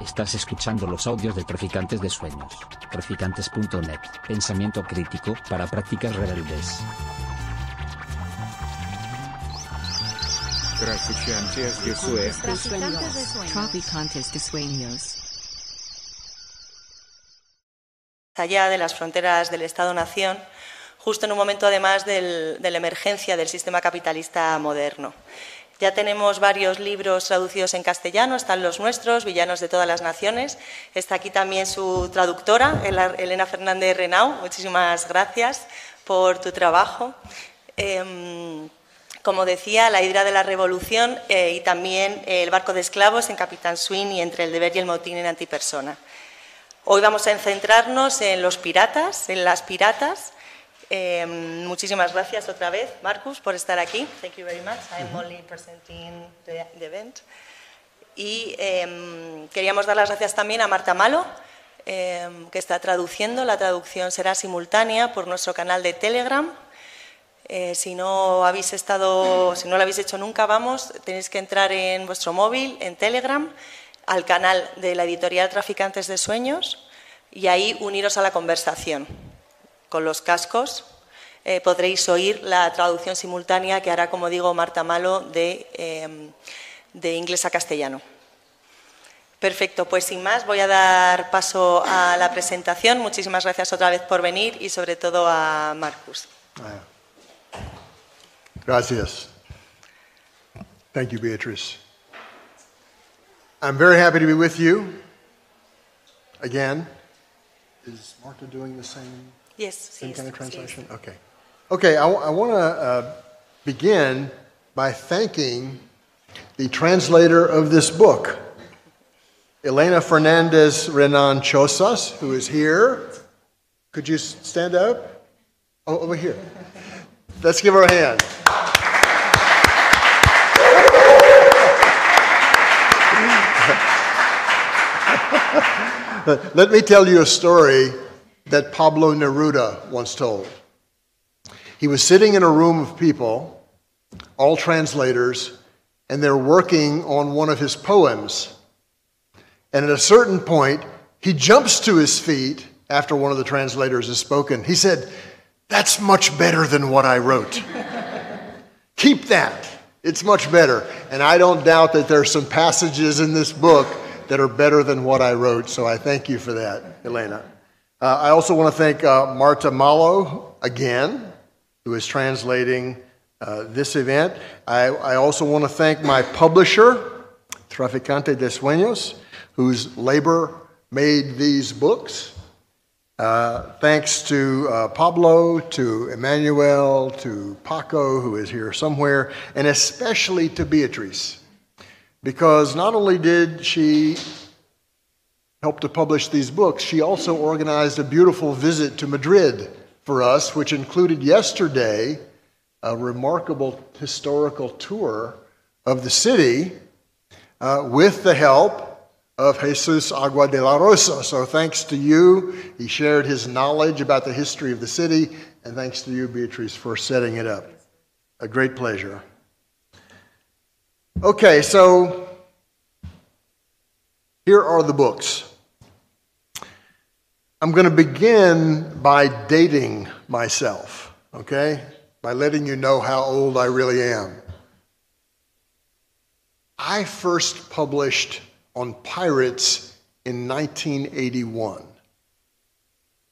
Estás escuchando los audios de Traficantes de Sueños. Traficantes.net. Pensamiento crítico para prácticas rebeldes. Traficantes de Sueños. Traficantes de sueños. allá de las fronteras del Estado-Nación, justo en un momento además del- de la emergencia del sistema capitalista moderno. Ya tenemos varios libros traducidos en castellano, están los nuestros, Villanos de todas las Naciones. Está aquí también su traductora, Elena Fernández Renau. Muchísimas gracias por tu trabajo. Em, como decía, La Hidra de la Revolución eh, y también El barco de esclavos en Capitán Swing y Entre el deber y el motín en Antipersona. Hoy vamos a centrarnos en los piratas, en las piratas. Eh, muchísimas gracias otra vez, Marcus, por estar aquí. Thank you very much. I'm only presenting the, the event. Y eh, queríamos dar las gracias también a Marta Malo, eh, que está traduciendo. La traducción será simultánea por nuestro canal de Telegram. Eh, si no habéis estado, si no lo habéis hecho nunca, vamos, tenéis que entrar en vuestro móvil, en Telegram, al canal de la editorial Traficantes de Sueños y ahí uniros a la conversación. Con los cascos eh, podréis oír la traducción simultánea que hará, como digo, Marta Malo de, eh, de inglés a castellano. Perfecto, pues sin más voy a dar paso a la presentación. Muchísimas gracias otra vez por venir y sobre todo a Marcus. Gracias. Thank you, Beatrice. I'm very happy to be with you again. Is Marta doing the same, Yes, same sí, kind of translation? Okay. Okay, I, want to uh, begin by thanking the translator of this book, Elena Fernandez Renau Chosas, who is here. Could you stand up? Oh, over here. Let's give her a hand. Let me tell you a story that Pablo Neruda once told. He was sitting in a room of people, all translators, and they're working on one of his poems. And at a certain point, he jumps to his feet after one of the translators has spoken. He said, That's much better than what I wrote. Keep that. It's much better. And I don't doubt that there are some passages in this book that are better than what I wrote. So I thank you for that, Elena. Uh, I also want to thank uh, Marta Malo again, who is translating uh, this event. I, I also want to thank my publisher, Traficante de Sueños, whose labor made these books. Uh, thanks to uh, Pablo, to Emmanuel, to Paco, who is here somewhere, and especially to Beatrice, because not only did she help to publish these books, she also organized a beautiful visit to Madrid for us, which included yesterday a remarkable historical tour of the city uh, with the help of Jesus Agua de la Rosa. So thanks to you, he shared his knowledge about the history of the city, and thanks to you, Beatrice, for setting it up. A great pleasure. Okay, so here are the books. I'm going to begin by dating myself, okay? By letting you know how old I really am. I first published on pirates in 1981.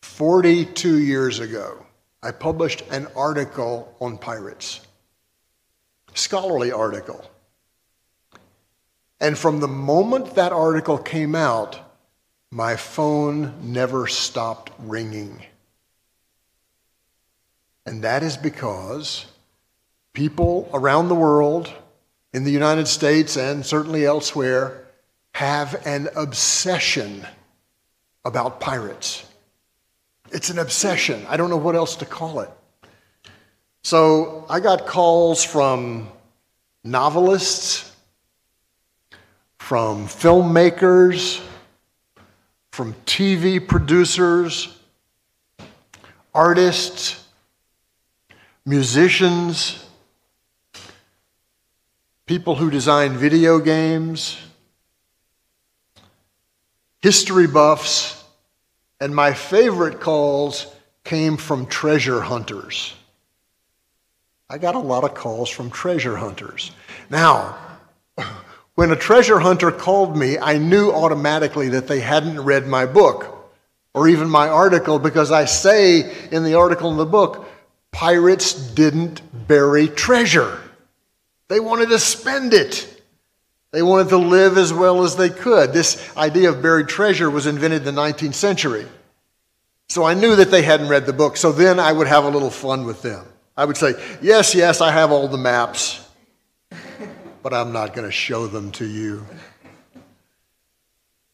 42 years ago, I published an article on pirates, scholarly article. And from the moment that article came out, my phone never stopped ringing. And that is because people around the world, in the United States and certainly elsewhere, have an obsession about pirates. It's an obsession. I don't know what else to call it. So I got calls from novelists, from filmmakers, from TV producers, artists, musicians, people who design video games, history buffs, and my favorite calls came from treasure hunters. I got a lot of calls from treasure hunters. Now, when a treasure hunter called me, I knew automatically that they hadn't read my book or even my article because I say in the article in the book, pirates didn't bury treasure. They wanted to spend it. They wanted to live as well as they could. This idea of buried treasure was invented in the 19th century. So I knew that they hadn't read the book. So then I would have a little fun with them. I would say, Yes, yes, I have all the maps, but I'm not going to show them to you.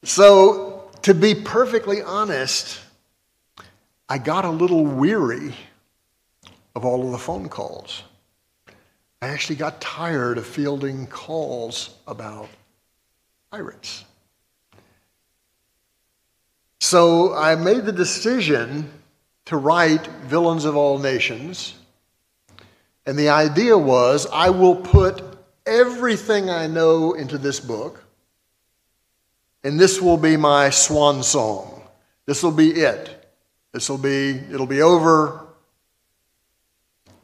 So, to be perfectly honest, I got a little weary of all of the phone calls. I actually got tired of fielding calls about pirates. So I made the decision to write Villains of All Nations. And the idea was I will put everything I know into this book, and this will be my swan song. This will be it. This will be, it'll be over.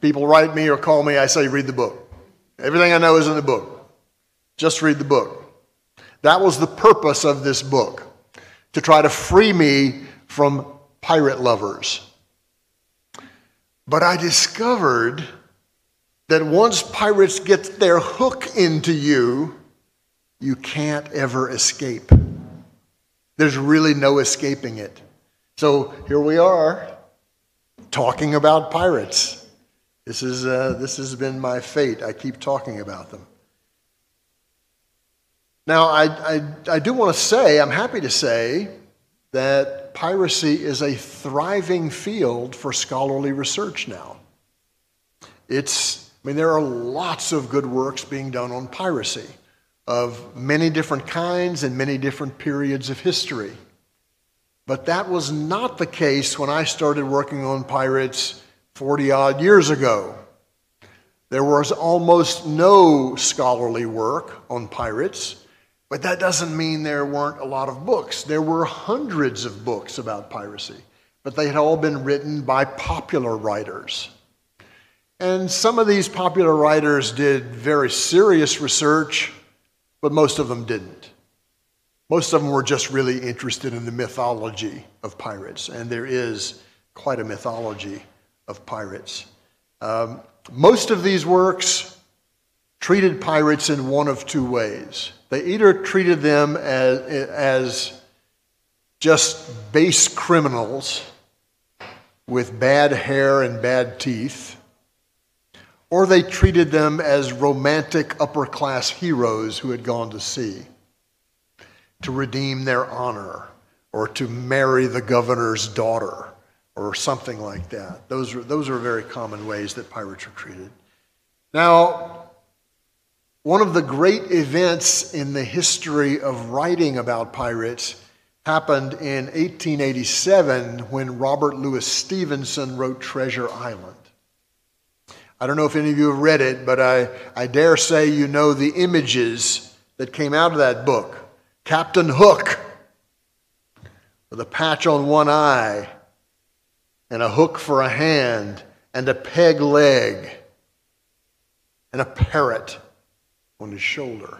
People write me or call me, I say, read the book. Everything I know is in the book. Just read the book. That was the purpose of this book, to try to free me from pirate lovers. But I discovered that once pirates get their hook into you, you can't ever escape. There's really no escaping it. So here we are talking about pirates. This, is, uh, this has been my fate. I keep talking about them. Now, I, I, I do want to say, I'm happy to say, that piracy is a thriving field for scholarly research now. It's, I mean, there are lots of good works being done on piracy of many different kinds and many different periods of history. But that was not the case when I started working on pirates 40 odd years ago. There was almost no scholarly work on pirates, but that doesn't mean there weren't a lot of books. There were hundreds of books about piracy, but they had all been written by popular writers. And some of these popular writers did very serious research, but most of them didn't. Most of them were just really interested in the mythology of pirates, and there is quite a mythology of pirates. Um, most of these works treated pirates in one of two ways. They either treated them as, as just base criminals with bad hair and bad teeth, or they treated them as romantic upper class heroes who had gone to sea to redeem their honor or to marry the governor's daughter or something like that. Those are, those are very common ways that pirates are treated. Now, one of the great events in the history of writing about pirates happened in 1887 when Robert Louis Stevenson wrote Treasure Island. I don't know if any of you have read it, but I, I dare say you know the images that came out of that book. Captain Hook with a patch on one eye and a hook for a hand, and a peg leg, and a parrot on his shoulder.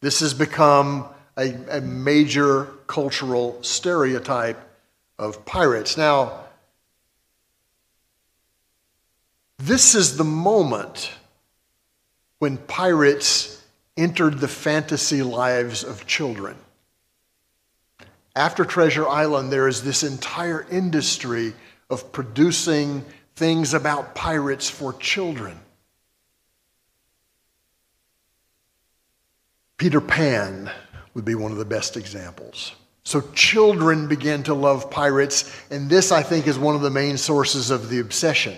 This has become a, a major cultural stereotype of pirates. Now, this is the moment when pirates entered the fantasy lives of children. After Treasure Island, there is this entire industry of producing things about pirates for children. Peter Pan would be one of the best examples. So children begin to love pirates, and this, I think, is one of the main sources of the obsession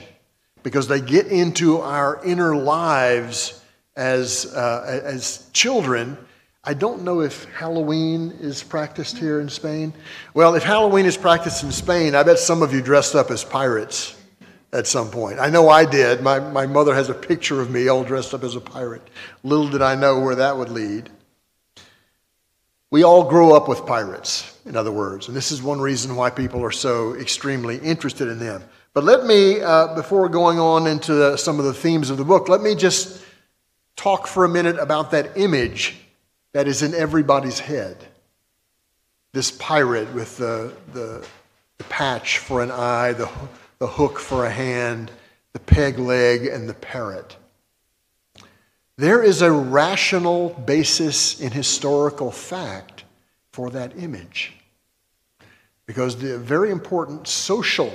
because they get into our inner lives as, uh, as children I don't know if Halloween is practiced here in Spain. Well, if Halloween is practiced in Spain, I bet some of you dressed up as pirates at some point. I know I did. My, my mother has a picture of me all dressed up as a pirate. Little did I know where that would lead. We all grow up with pirates, in other words, and this is one reason why people are so extremely interested in them. But let me, uh, before going on into the, some of the themes of the book, let me just talk for a minute about that image that is in everybody's head. This pirate with the, the, the patch for an eye, the, the hook for a hand, the peg leg, and the parrot. There is a rational basis in historical fact for that image. Because the very important social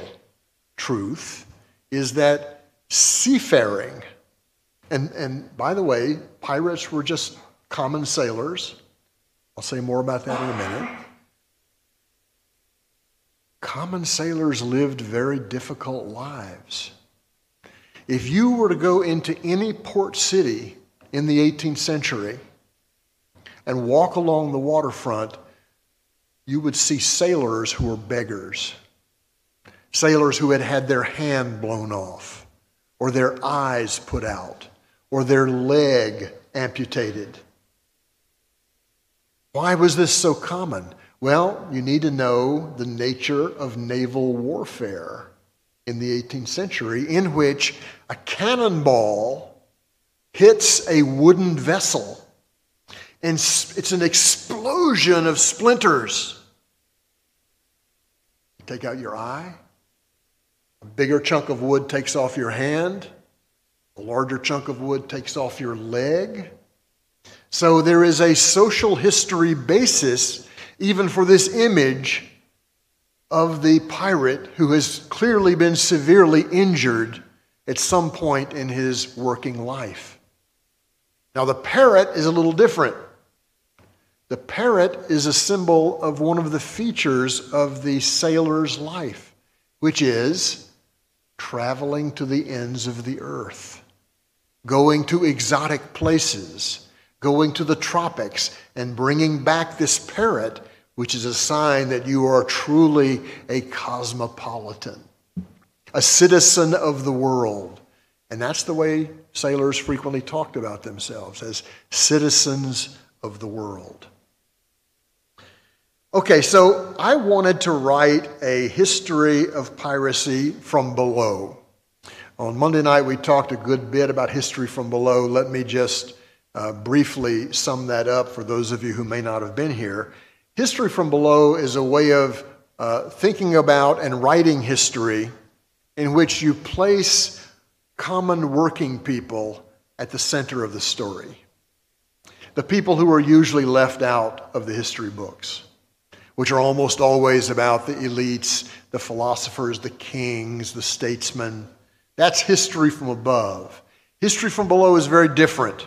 truth is that seafaring, and, and by the way, pirates were just common sailors. I'll say more about that in a minute. Common sailors lived very difficult lives. If you were to go into any port city in the 18th century and walk along the waterfront, you would see sailors who were beggars. Sailors who had had their hand blown off, or their eyes put out, or their leg amputated. Why was this so common? Well, you need to know the nature of naval warfare in the 18th century, in which a cannonball hits a wooden vessel, and it's an explosion of splinters. Take out your eye, a bigger chunk of wood takes off your hand, a larger chunk of wood takes off your leg. So there is a social history basis even for this image of the pirate who has clearly been severely injured at some point in his working life. Now, the parrot is a little different. The parrot is a symbol of one of the features of the sailor's life, which is traveling to the ends of the earth, going to exotic places, going to the tropics, and bringing back this parrot, which is a sign that you are truly a cosmopolitan, a citizen of the world. And that's the way sailors frequently talked about themselves as citizens of the world. Okay, so I wanted to write a history of piracy from below. On Monday night, we talked a good bit about history from below. Let me just uh, briefly sum that up for those of you who may not have been here. History from below is a way of uh, thinking about and writing history in which you place common working people at the center of the story. The people who are usually left out of the history books, which are almost always about the elites, the philosophers, the kings, the statesmen. That's history from above. History from below is very different.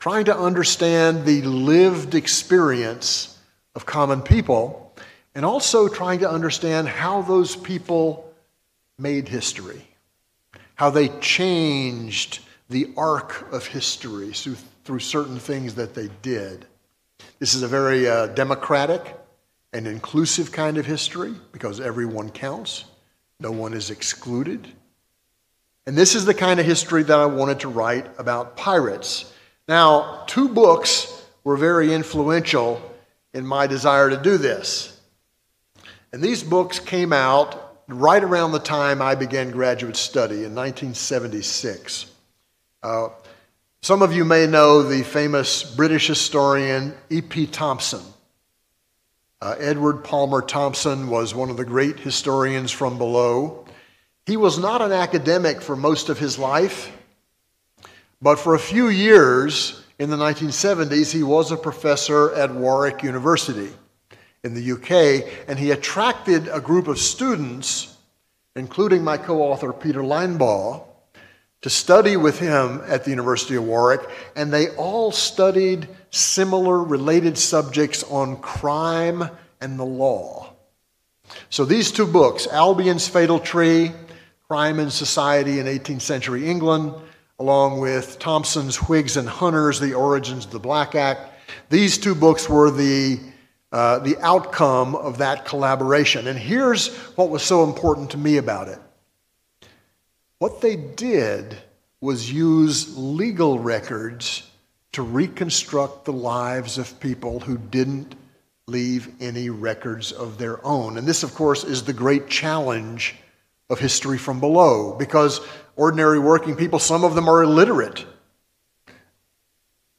Trying to understand the lived experience of common people and also trying to understand how those people made history how they changed the arc of history through, through certain things that they did. This is a very uh, democratic and inclusive kind of history because everyone counts, no one is excluded. And this is the kind of history that I wanted to write about pirates. Now, two books were very influential in my desire to do this. And these books came out right around the time I began graduate study in 1976. Uh, some of you may know the famous British historian E.P. Thompson. Uh, Edward Palmer Thompson was one of the great historians from below. He was not an academic for most of his life, but for a few years in the 1970s, he was a professor at Warwick University in the UK, and he attracted a group of students, including my co author Peter Linebaugh, to study with him at the University of Warwick, and they all studied similar related subjects on crime and the law. So these two books, Albion's Fatal Tree, Crime and Society in 18th Century England, along with Thompson's Whigs and Hunters, The Origins of the Black Act, these two books were the uh, the outcome of that collaboration. And here's what was so important to me about it what they did was use legal records to reconstruct the lives of people who didn't leave any records of their own. And this, of course, is the great challenge of history from below because ordinary working people, some of them are illiterate.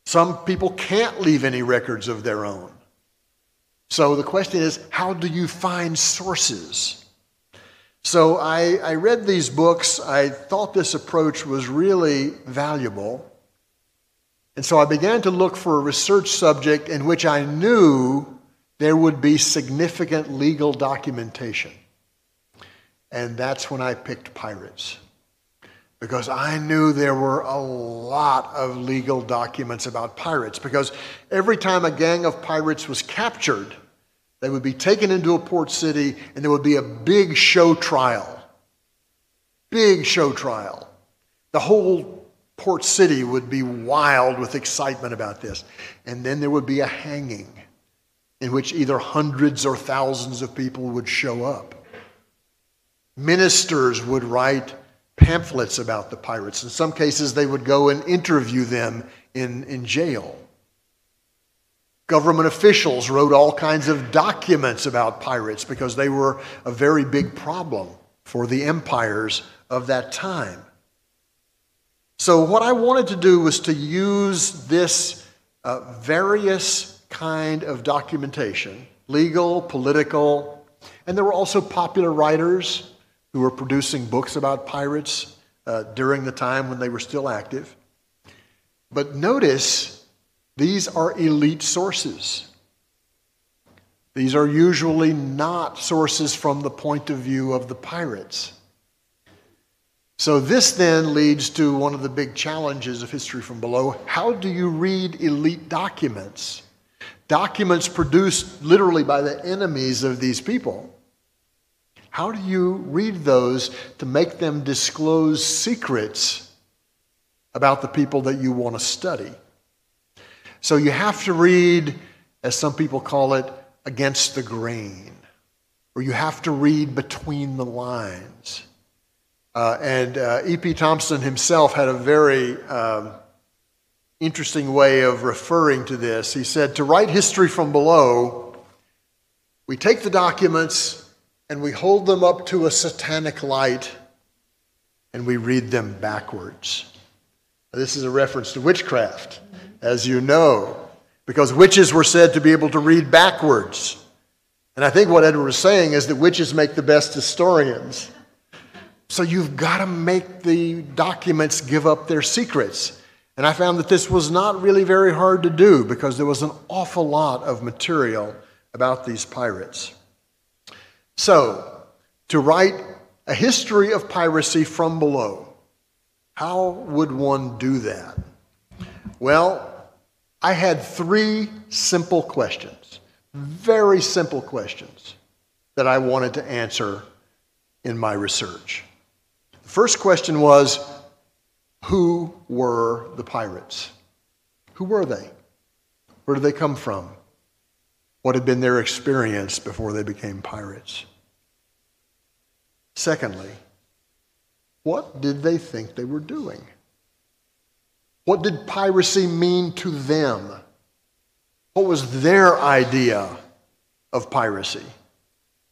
Some people can't leave any records of their own. So the question is how do you find sources? So I, I read these books. I thought this approach was really valuable. And so I began to look for a research subject in which I knew there would be significant legal documentation. And that's when I picked pirates. Because I knew there were a lot of legal documents about pirates. Because every time a gang of pirates was captured, they would be taken into a port city and there would be a big show trial. Big show trial. The whole Port City would be wild with excitement about this. And then there would be a hanging in which either hundreds or thousands of people would show up. Ministers would write pamphlets about the pirates. In some cases, they would go and interview them in, in jail. Government officials wrote all kinds of documents about pirates because they were a very big problem for the empires of that time. So, what I wanted to do was to use this uh, various kind of documentation legal, political, and there were also popular writers who were producing books about pirates uh, during the time when they were still active. But notice these are elite sources. These are usually not sources from the point of view of the pirates. So, this then leads to one of the big challenges of history from below. How do you read elite documents? Documents produced literally by the enemies of these people. How do you read those to make them disclose secrets about the people that you want to study? So, you have to read, as some people call it, against the grain, or you have to read between the lines. Uh, and uh, E.P. Thompson himself had a very um, interesting way of referring to this. He said, To write history from below, we take the documents and we hold them up to a satanic light and we read them backwards. This is a reference to witchcraft, as you know, because witches were said to be able to read backwards. And I think what Edward was saying is that witches make the best historians. So you've got to make the documents give up their secrets. And I found that this was not really very hard to do because there was an awful lot of material about these pirates. So, to write a history of piracy from below, how would one do that? Well, I had three simple questions, very simple questions that I wanted to answer in my research. The first question was Who were the pirates? Who were they? Where did they come from? What had been their experience before they became pirates? Secondly, what did they think they were doing? What did piracy mean to them? What was their idea of piracy?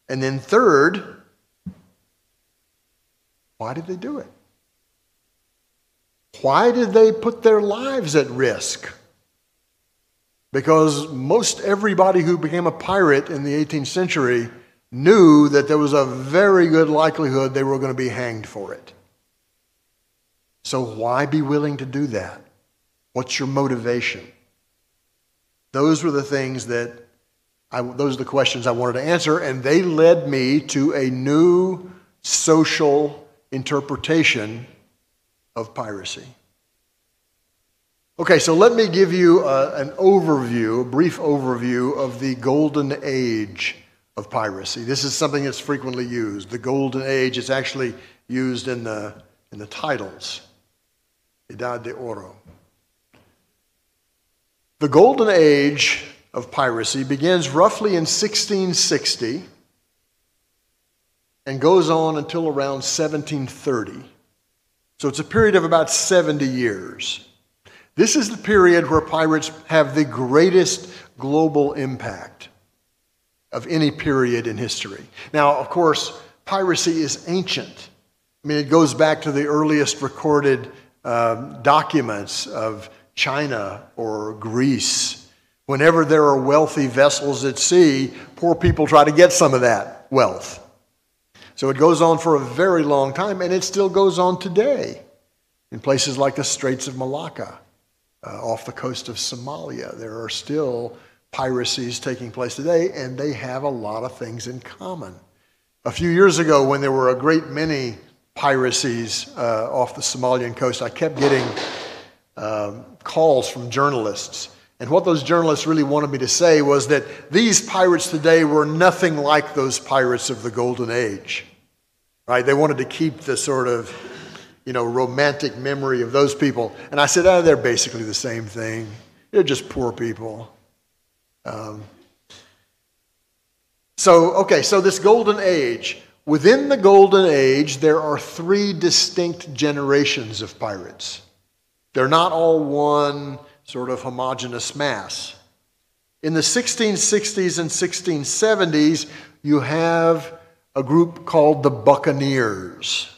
And then, third, why did they do it? Why did they put their lives at risk? Because most everybody who became a pirate in the 18th century knew that there was a very good likelihood they were going to be hanged for it. So, why be willing to do that? What's your motivation? Those were the things that I, those are the questions I wanted to answer, and they led me to a new social interpretation of piracy. Okay, so let me give you a, an overview, a brief overview of the golden age of piracy. This is something that's frequently used. The golden age is actually used in the, in the titles. Edad de Oro. The golden age of piracy begins roughly in 1660 and goes on until around 1730. So it's a period of about 70 years. This is the period where pirates have the greatest global impact. of any period in history. Now, of course, piracy is ancient. I mean, it goes back to the earliest recorded um, documents of China or Greece. Whenever there are wealthy vessels at sea, poor people try to get some of that wealth. So it goes on for a very long time, and it still goes on today in places like the Straits of Malacca, uh, off the coast of Somalia. There are still piracies taking place today, and they have a lot of things in common. A few years ago, when there were a great many piracies uh, off the Somalian coast, I kept getting um, calls from journalists. And what those journalists really wanted me to say was that these pirates today were nothing like those pirates of the Golden Age. Right? They wanted to keep the sort of, you know, romantic memory of those people. And I said, oh, they're basically the same thing. They're just poor people. Um, so, okay, so this Golden Age, within the Golden Age, there are three distinct generations of pirates. They're not all one sort of homogenous mass. In the 1660s and 1670s, you have a group called the Buccaneers.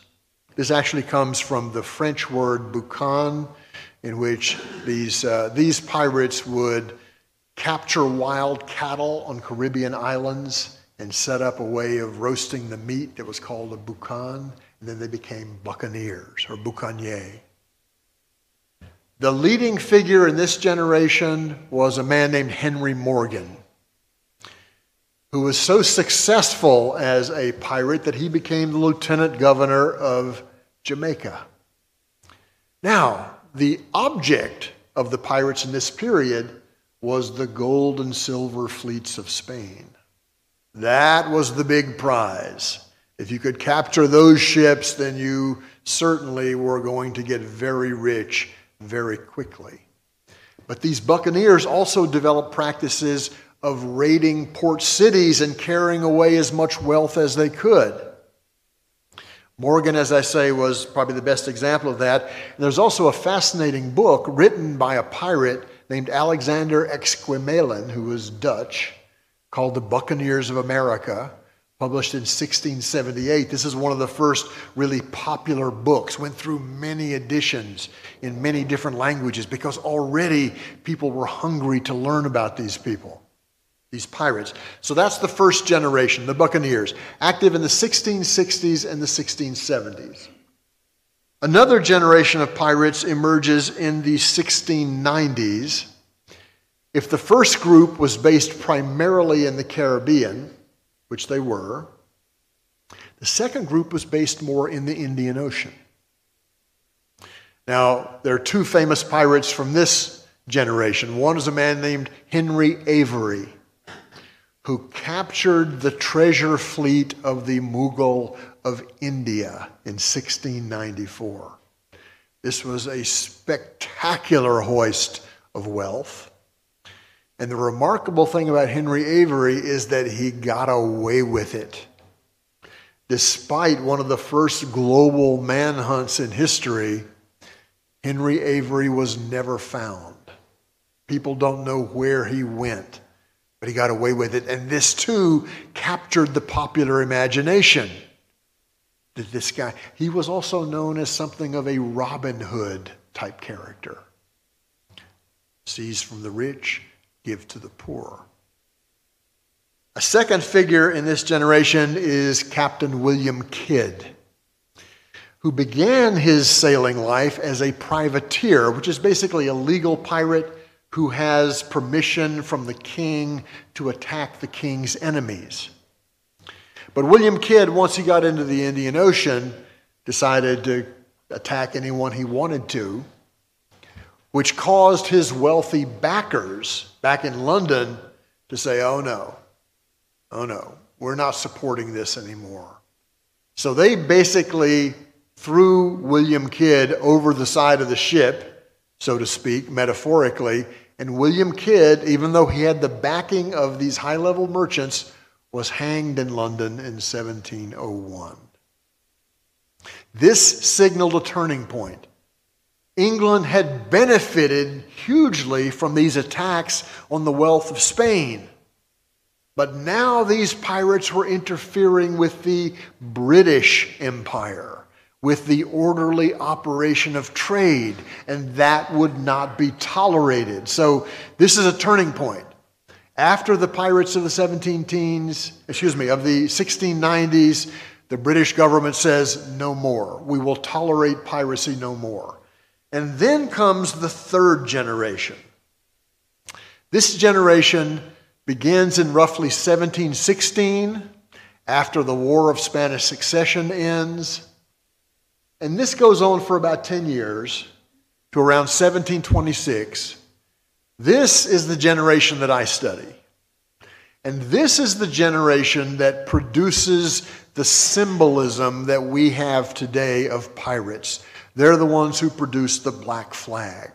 This actually comes from the French word boucan, in which these, uh, these pirates would capture wild cattle on Caribbean islands and set up a way of roasting the meat that was called a boucan, and then they became buccaneers or boucaniers. The leading figure in this generation was a man named Henry Morgan, who was so successful as a pirate that he became the lieutenant governor of Jamaica. Now, the object of the pirates in this period was the gold and silver fleets of Spain. That was the big prize. If you could capture those ships, then you certainly were going to get very rich very quickly. But these buccaneers also developed practices of raiding port cities and carrying away as much wealth as they could. Morgan, as I say, was probably the best example of that. And there's also a fascinating book written by a pirate named Alexander Exquemelin, who was Dutch, called The Buccaneers of America published in 1678. This is one of the first really popular books, went through many editions in many different languages because already people were hungry to learn about these people, these pirates. So that's the first generation, the Buccaneers, active in the 1660s and the 1670s. Another generation of pirates emerges in the 1690s. If the first group was based primarily in the Caribbean, which they were. The second group was based more in the Indian Ocean. Now, there are two famous pirates from this generation. One is a man named Henry Avery, who captured the treasure fleet of the Mughal of India in 1694. This was a spectacular hoist of wealth. And the remarkable thing about Henry Avery is that he got away with it. Despite one of the first global manhunts in history, Henry Avery was never found. People don't know where he went, but he got away with it. And this too captured the popular imagination. That this guy, he was also known as something of a Robin Hood type character. Seized from the rich, give to the poor. A second figure in this generation is Captain William Kidd, who began his sailing life as a privateer, which is basically a legal pirate who has permission from the king to attack the king's enemies. But William Kidd, once he got into the Indian Ocean, decided to attack anyone he wanted to, which caused his wealthy backers back in London to say, oh no, oh no, we're not supporting this anymore. So they basically threw William Kidd over the side of the ship, so to speak, metaphorically. And William Kidd, even though he had the backing of these high level merchants, was hanged in London in 1701. This signaled a turning point. England had benefited hugely from these attacks on the wealth of Spain. But now these pirates were interfering with the British Empire, with the orderly operation of trade, and that would not be tolerated. So this is a turning point. After the pirates of the 17 teens, excuse me, of the 1690s, the British government says no more. We will tolerate piracy no more. And then comes the third generation. This generation begins in roughly 1716 after the War of Spanish Succession ends. And this goes on for about 10 years to around 1726. This is the generation that I study. And this is the generation that produces the symbolism that we have today of pirates. They're the ones who produced the black flag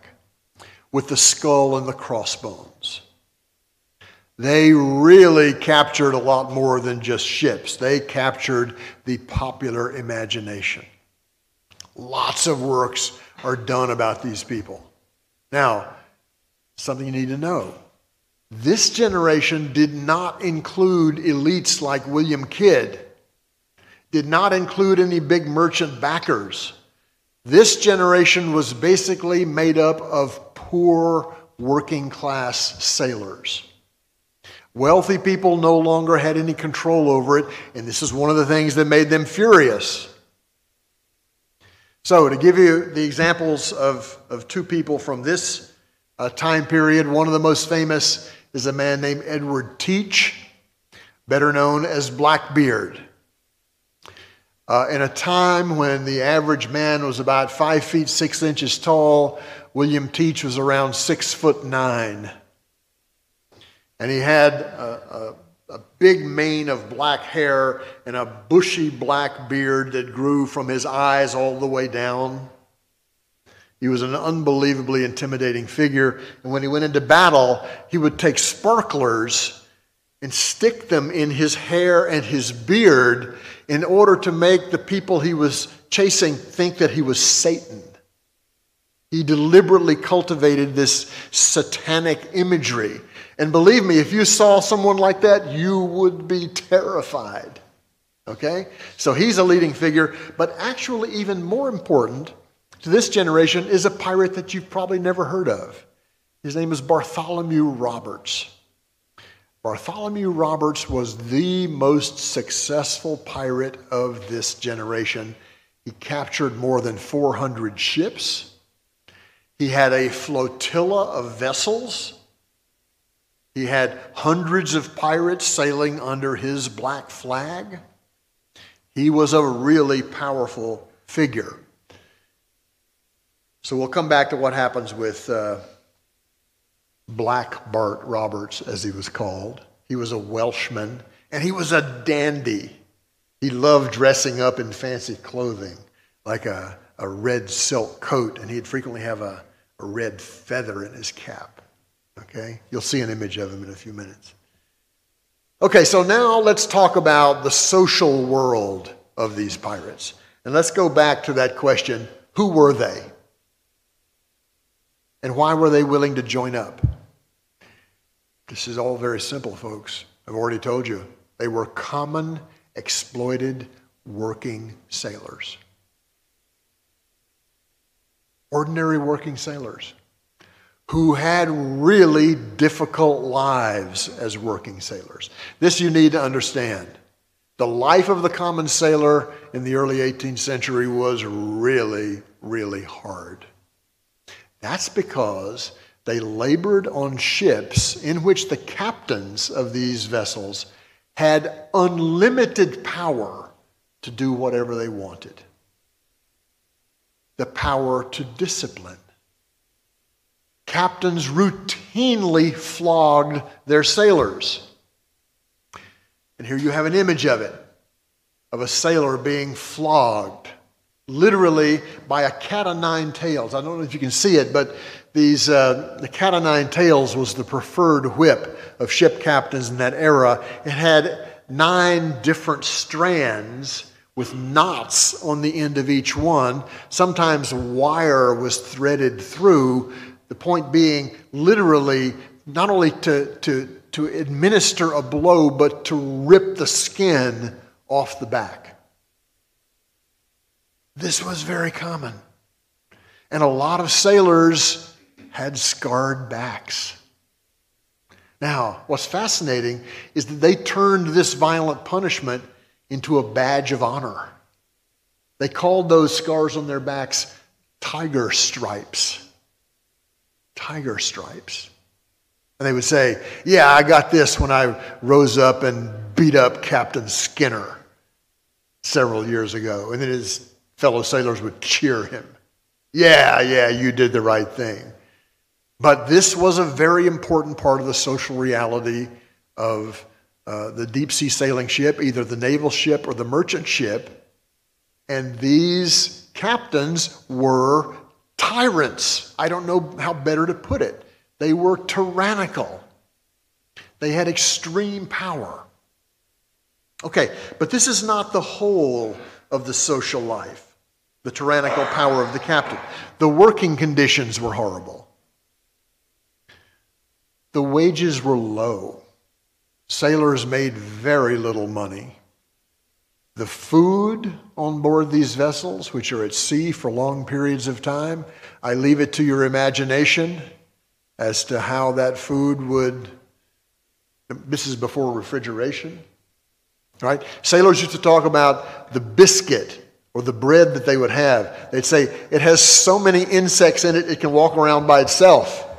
with the skull and the crossbones. They really captured a lot more than just ships. They captured the popular imagination. Lots of works are done about these people. Now, something you need to know. This generation did not include elites like William Kidd, did not include any big merchant backers. This generation was basically made up of poor working class sailors. Wealthy people no longer had any control over it, and this is one of the things that made them furious. So, to give you the examples of, of two people from this uh, time period, one of the most famous is a man named Edward Teach, better known as Blackbeard. Uh, in a time when the average man was about five feet six inches tall, William Teach was around six foot nine. And he had a, a, a, big mane of black hair and a bushy black beard that grew from his eyes all the way down. He was an unbelievably intimidating figure. And when he went into battle, he would take sparklers and stick them in his hair and his beard in order to make the people he was chasing think that he was Satan. He deliberately cultivated this satanic imagery and believe me, if you saw someone like that, you would be terrified. Okay? So he's a leading figure, but actually, even more important to this generation is a pirate that you've probably never heard of. His name is Bartholomew Roberts. Bartholomew Roberts was the most successful pirate of this generation. He captured more than 400 ships. He had a flotilla of vessels he had hundreds of pirates sailing under his black flag. He was a really powerful figure. So we'll come back to what happens with uh, Black Bart Roberts, as he was called. He was a Welshman, and he was a dandy. He loved dressing up in fancy clothing, like a, a red silk coat, and he'd frequently have a, a red feather in his cap. Okay? You'll see an image of him in a few minutes. Okay, so now let's talk about the social world of these pirates. And let's go back to that question who were they? And why were they willing to join up? This is all very simple, folks. I've already told you. They were common, exploited, working sailors. Ordinary working sailors who had really difficult lives as working sailors. This you need to understand. The life of the common sailor in the early 18th century was really, really hard. That's because they labored on ships in which the captains of these vessels had unlimited power to do whatever they wanted. The power to discipline captains routinely flogged their sailors. And here you have an image of it of a sailor being flogged, literally by a cat o' nine tails. I don't know if you can see it, but these, uh, the cat o' nine tails was the preferred whip of ship captains in that era. It had nine different strands with knots on the end of each one. Sometimes wire was threaded through the point being, literally, not only to, to, to administer a blow, but to rip the skin off the back. This was very common. And a lot of sailors had scarred backs. Now, what's fascinating is that they turned this violent punishment into a badge of honor. They called those scars on their backs tiger stripes. Tiger stripes. And they would say, Yeah, I got this when I rose up and beat up Captain Skinner several years ago. And then his fellow sailors would cheer him. Yeah, yeah, you did the right thing. But this was a very important part of the social reality of uh, the deep sea sailing ship, either the naval ship or the merchant ship. And these captains were tyrants. I don't know how better to put it. They were tyrannical, they had extreme power. Okay, but this is not the whole of the social life, the tyrannical power of the captain. The working conditions were horrible. The wages were low. Sailors made very little money. The food on board these vessels, which are at sea for long periods of time, I leave it to your imagination as to how that food would. This is before refrigeration, right? Sailors used to talk about the biscuit or the bread that they would have. They'd say, it has so many insects in it, it can walk around by itself.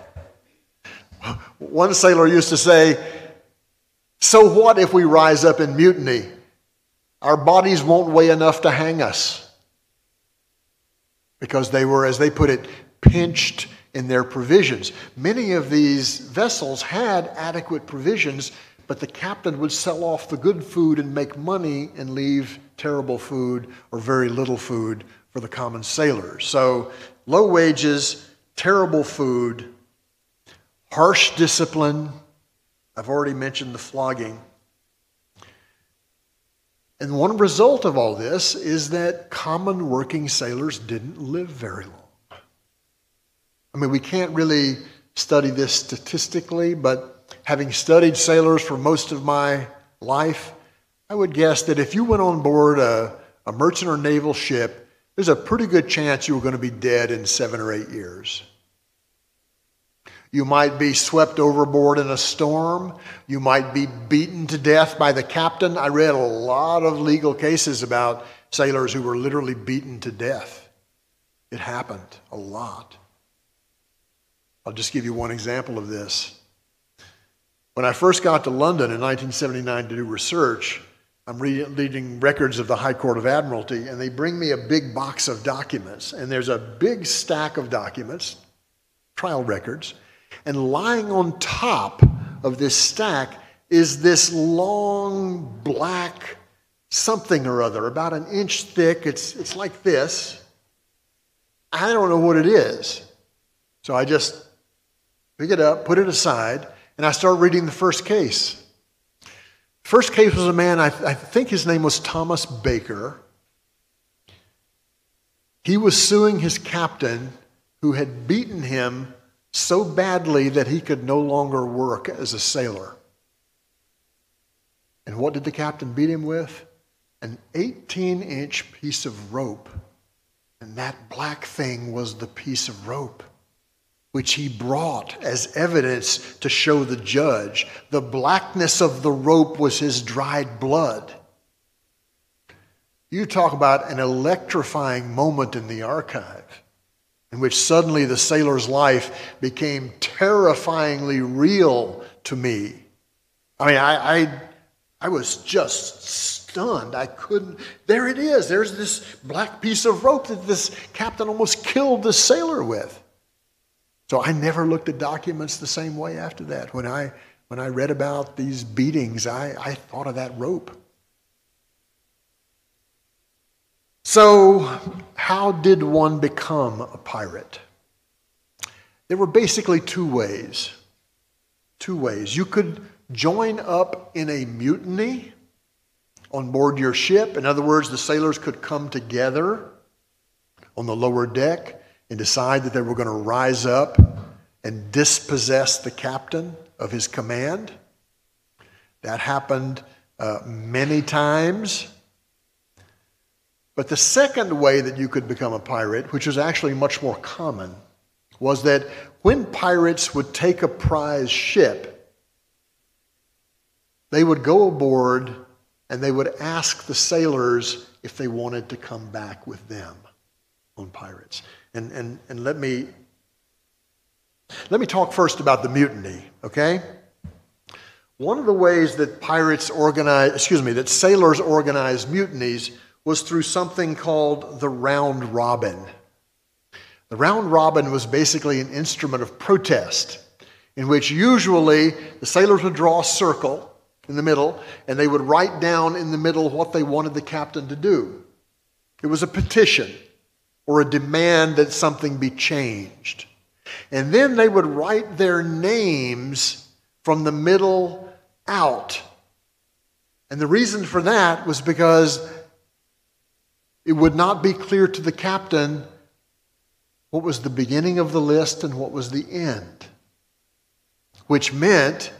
One sailor used to say, So what if we rise up in mutiny? Our bodies won't weigh enough to hang us. Because they were, as they put it, pinched in their provisions. Many of these vessels had adequate provisions, but the captain would sell off the good food and make money and leave terrible food or very little food for the common sailors. So, low wages, terrible food, harsh discipline. I've already mentioned the flogging. And one result of all this is that common working sailors didn't live very long. I mean, we can't really study this statistically, but having studied sailors for most of my life, I would guess that if you went on board a, a merchant or naval ship, there's a pretty good chance you were going to be dead in seven or eight years. You might be swept overboard in a storm. You might be beaten to death by the captain. I read a lot of legal cases about sailors who were literally beaten to death. It happened a lot. I'll just give you one example of this. When I first got to London in 1979 to do research, I'm reading records of the High Court of Admiralty, and they bring me a big box of documents. And there's a big stack of documents, trial records. And lying on top of this stack is this long black something or other, about an inch thick. It's, it's like this. I don't know what it is. So I just pick it up, put it aside, and I start reading the first case. First case was a man, I, I think his name was Thomas Baker. He was suing his captain who had beaten him so badly that he could no longer work as a sailor. And what did the captain beat him with? An 18 inch piece of rope. And that black thing was the piece of rope which he brought as evidence to show the judge. The blackness of the rope was his dried blood. You talk about an electrifying moment in the archive in which suddenly the sailor's life became terrifyingly real to me. I mean, I, I, I was just stunned. I couldn't. There it is. There's this black piece of rope that this captain almost killed the sailor with. So I never looked at documents the same way after that. When I, when I read about these beatings, I, I thought of that rope. So, how did one become a pirate? There were basically two ways. Two ways. You could join up in a mutiny on board your ship. In other words, the sailors could come together on the lower deck and decide that they were going to rise up and dispossess the captain of his command. That happened uh, many times. But the second way that you could become a pirate, which is actually much more common, was that when pirates would take a prize ship, they would go aboard and they would ask the sailors if they wanted to come back with them on pirates. And, and, and let, me, let me talk first about the mutiny, okay? One of the ways that pirates organize, excuse me, that sailors organize mutinies was through something called the round robin. The round robin was basically an instrument of protest in which usually the sailors would draw a circle in the middle and they would write down in the middle what they wanted the captain to do. It was a petition or a demand that something be changed. And then they would write their names from the middle out. And the reason for that was because it would not be clear to the captain what was the beginning of the list and what was the end, which meant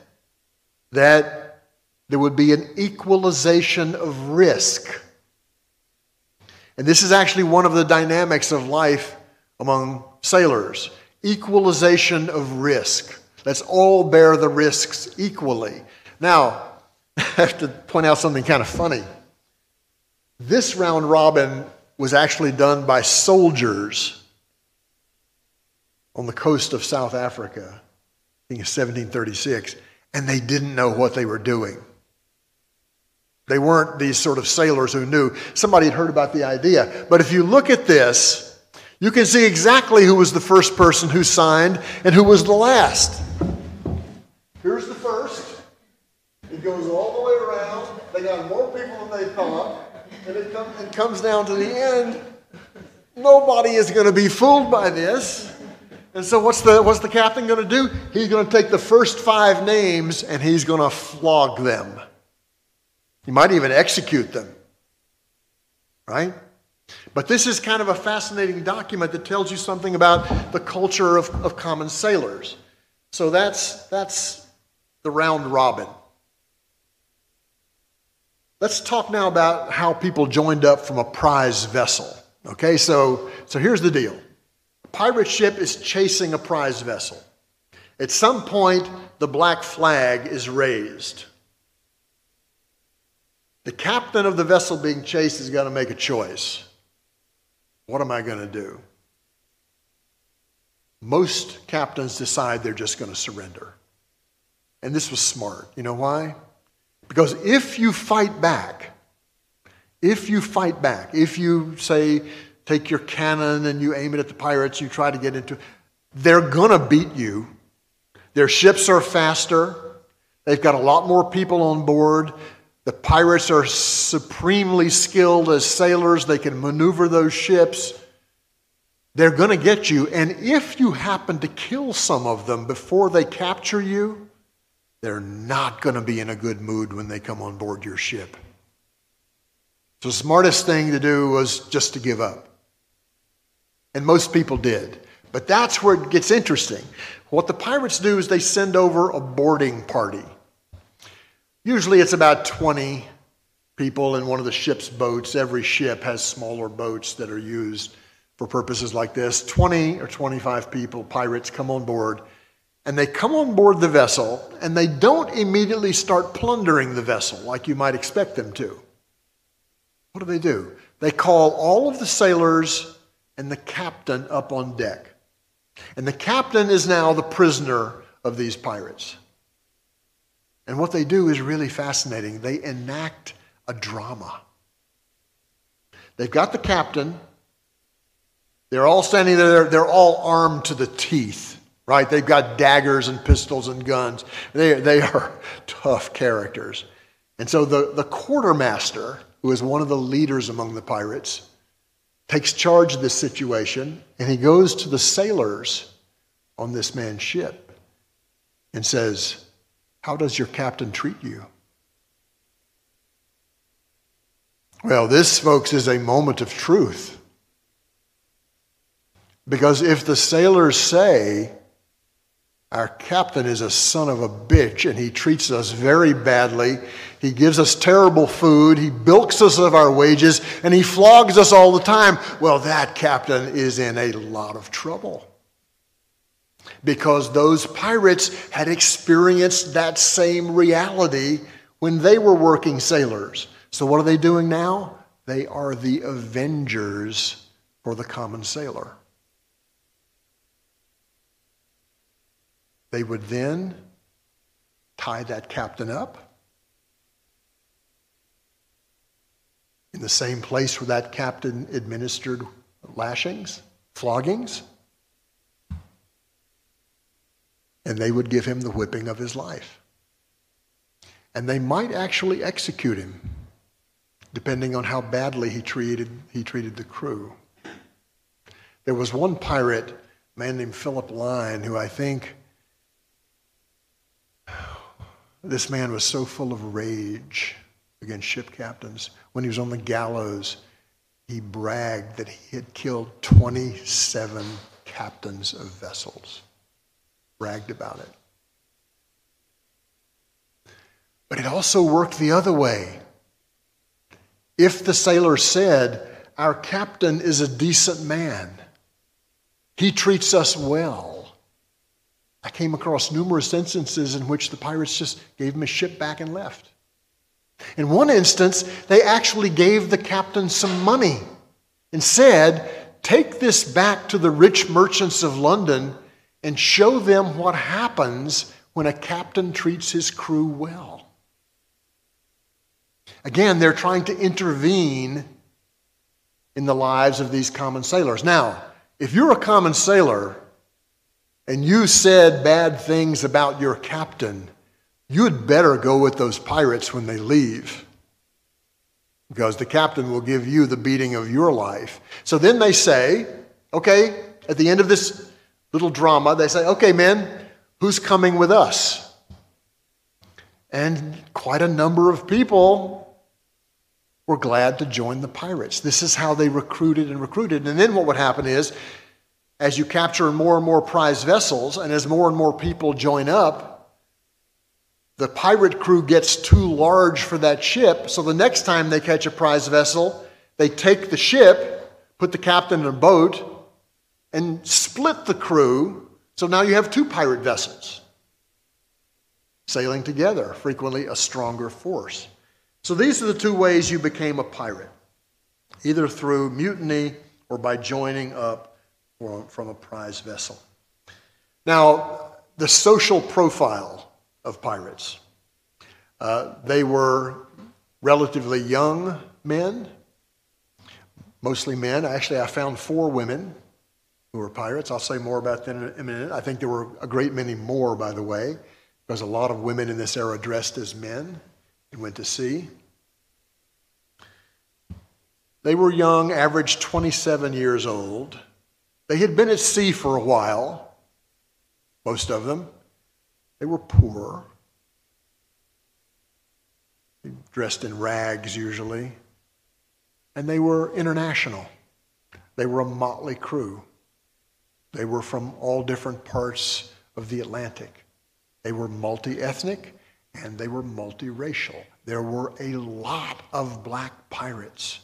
that there would be an equalization of risk. And this is actually one of the dynamics of life among sailors equalization of risk. Let's all bear the risks equally. Now, I have to point out something kind of funny. This round robin was actually done by soldiers on the coast of South Africa, in 1736, and they didn't know what they were doing. They weren't these sort of sailors who knew. Somebody had heard about the idea. But if you look at this, you can see exactly who was the first person who signed and who was the last. Here's the first. It goes all the way around. They got more people than they thought and it, come, it comes down to the end, nobody is going to be fooled by this. And so, what's the, what's the captain going to do? He's going to take the first five names and he's going to flog them. He might even execute them. Right? But this is kind of a fascinating document that tells you something about the culture of, of common sailors. So, that's, that's the round robin. Let's talk now about how people joined up from a prize vessel. Okay, so, so here's the deal a pirate ship is chasing a prize vessel. At some point, the black flag is raised. The captain of the vessel being chased is going to make a choice. What am I going to do? Most captains decide they're just going to surrender. And this was smart. You know why? Because if you fight back, if you fight back, if you say, take your cannon and you aim it at the pirates, you try to get into, they're going to beat you. Their ships are faster. They've got a lot more people on board. The pirates are supremely skilled as sailors. They can maneuver those ships. They're going to get you. And if you happen to kill some of them before they capture you, they're not going to be in a good mood when they come on board your ship. So, the smartest thing to do was just to give up. And most people did. But that's where it gets interesting. What the pirates do is they send over a boarding party. Usually it's about 20 people in one of the ship's boats. Every ship has smaller boats that are used for purposes like this. 20 or 25 people, pirates, come on board and they come on board the vessel and they don't immediately start plundering the vessel like you might expect them to. What do they do? They call all of the sailors and the captain up on deck. And the captain is now the prisoner of these pirates. And what they do is really fascinating. They enact a drama. They've got the captain. They're all standing there, they're all armed to the teeth right? They've got daggers and pistols and guns. They, they are tough characters. And so the, the quartermaster, who is one of the leaders among the pirates, takes charge of this situation and he goes to the sailors on this man's ship and says, How does your captain treat you? Well, this, folks, is a moment of truth. Because if the sailors say, Our captain is a son of a bitch and he treats us very badly. He gives us terrible food. He bilks us of our wages and he flogs us all the time. Well, that captain is in a lot of trouble because those pirates had experienced that same reality when they were working sailors. So, what are they doing now? They are the avengers for the common sailor. They would then tie that captain up in the same place where that captain administered lashings, floggings, and they would give him the whipping of his life. And they might actually execute him, depending on how badly he treated, he treated the crew. There was one pirate, a man named Philip Lyne, who I think this man was so full of rage against ship captains. When he was on the gallows, he bragged that he had killed 27 captains of vessels. Bragged about it. But it also worked the other way. If the sailor said, Our captain is a decent man, he treats us well I came across numerous instances in which the pirates just gave him his ship back and left. In one instance, they actually gave the captain some money and said, Take this back to the rich merchants of London and show them what happens when a captain treats his crew well. Again, they're trying to intervene in the lives of these common sailors. Now, if you're a common sailor, and you said bad things about your captain, you'd better go with those pirates when they leave. Because the captain will give you the beating of your life. So then they say, okay, at the end of this little drama, they say, okay, men, who's coming with us? And quite a number of people were glad to join the pirates. This is how they recruited and recruited. And then what would happen is as you capture more and more prize vessels, and as more and more people join up, the pirate crew gets too large for that ship. So the next time they catch a prize vessel, they take the ship, put the captain in a boat, and split the crew. So now you have two pirate vessels sailing together, frequently a stronger force. So these are the two ways you became a pirate either through mutiny or by joining up from a prize vessel. Now, the social profile of pirates. Uh, they were relatively young men, mostly men. Actually, I found four women who were pirates. I'll say more about that in a minute. I think there were a great many more, by the way, because a lot of women in this era dressed as men and went to sea. They were young, average 27 years old. They had been at sea for a while, most of them. They were poor, dressed in rags usually, and they were international. They were a motley crew. They were from all different parts of the Atlantic. They were multi ethnic and they were multiracial. There were a lot of black pirates.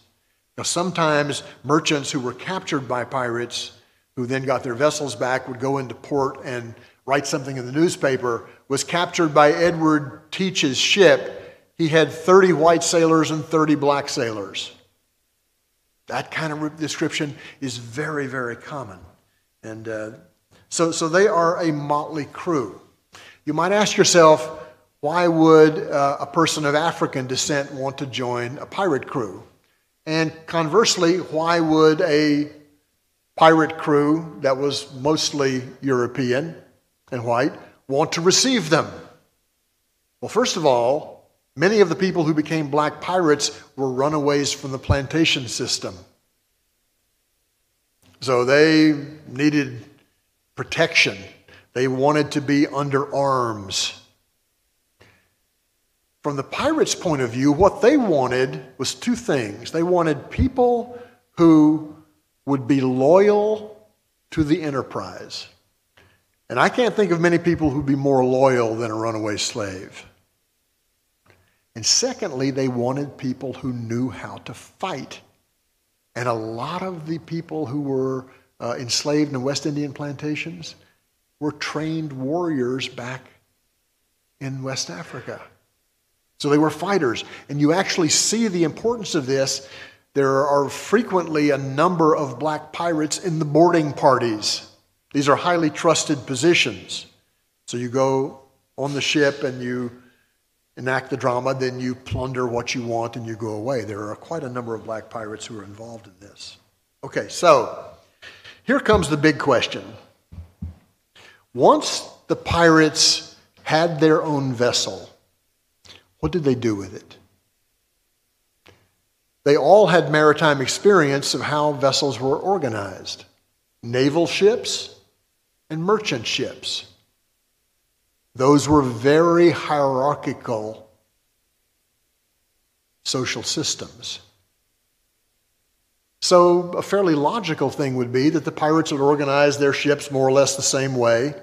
Now, sometimes merchants who were captured by pirates who then got their vessels back, would go into port and write something in the newspaper, was captured by Edward Teach's ship. He had 30 white sailors and 30 black sailors. That kind of description is very, very common. And uh, so, so they are a motley crew. You might ask yourself, why would uh, a person of African descent want to join a pirate crew? And conversely, why would a pirate crew that was mostly European and white want to receive them? Well, first of all, many of the people who became black pirates were runaways from the plantation system. So they needed protection. They wanted to be under arms. From the pirates' point of view, what they wanted was two things. They wanted people who would be loyal to the enterprise. And I can't think of many people who'd be more loyal than a runaway slave. And secondly, they wanted people who knew how to fight. And a lot of the people who were uh, enslaved in West Indian plantations were trained warriors back in West Africa. So they were fighters. And you actually see the importance of this. There are frequently a number of black pirates in the boarding parties. These are highly trusted positions. So you go on the ship and you enact the drama, then you plunder what you want and you go away. There are quite a number of black pirates who are involved in this. Okay, so here comes the big question. Once the pirates had their own vessel, what did they do with it? They all had maritime experience of how vessels were organized naval ships and merchant ships. Those were very hierarchical social systems. So, a fairly logical thing would be that the pirates would organize their ships more or less the same way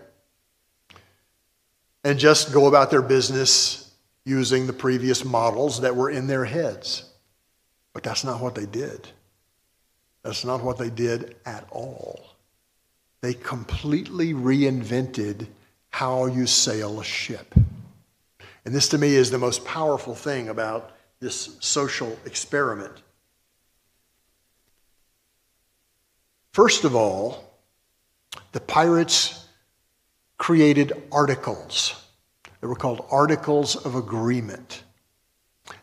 and just go about their business using the previous models that were in their heads. But that's not what they did. That's not what they did at all. They completely reinvented how you sail a ship. And this to me is the most powerful thing about this social experiment. First of all, the pirates created articles. They were called articles of agreement.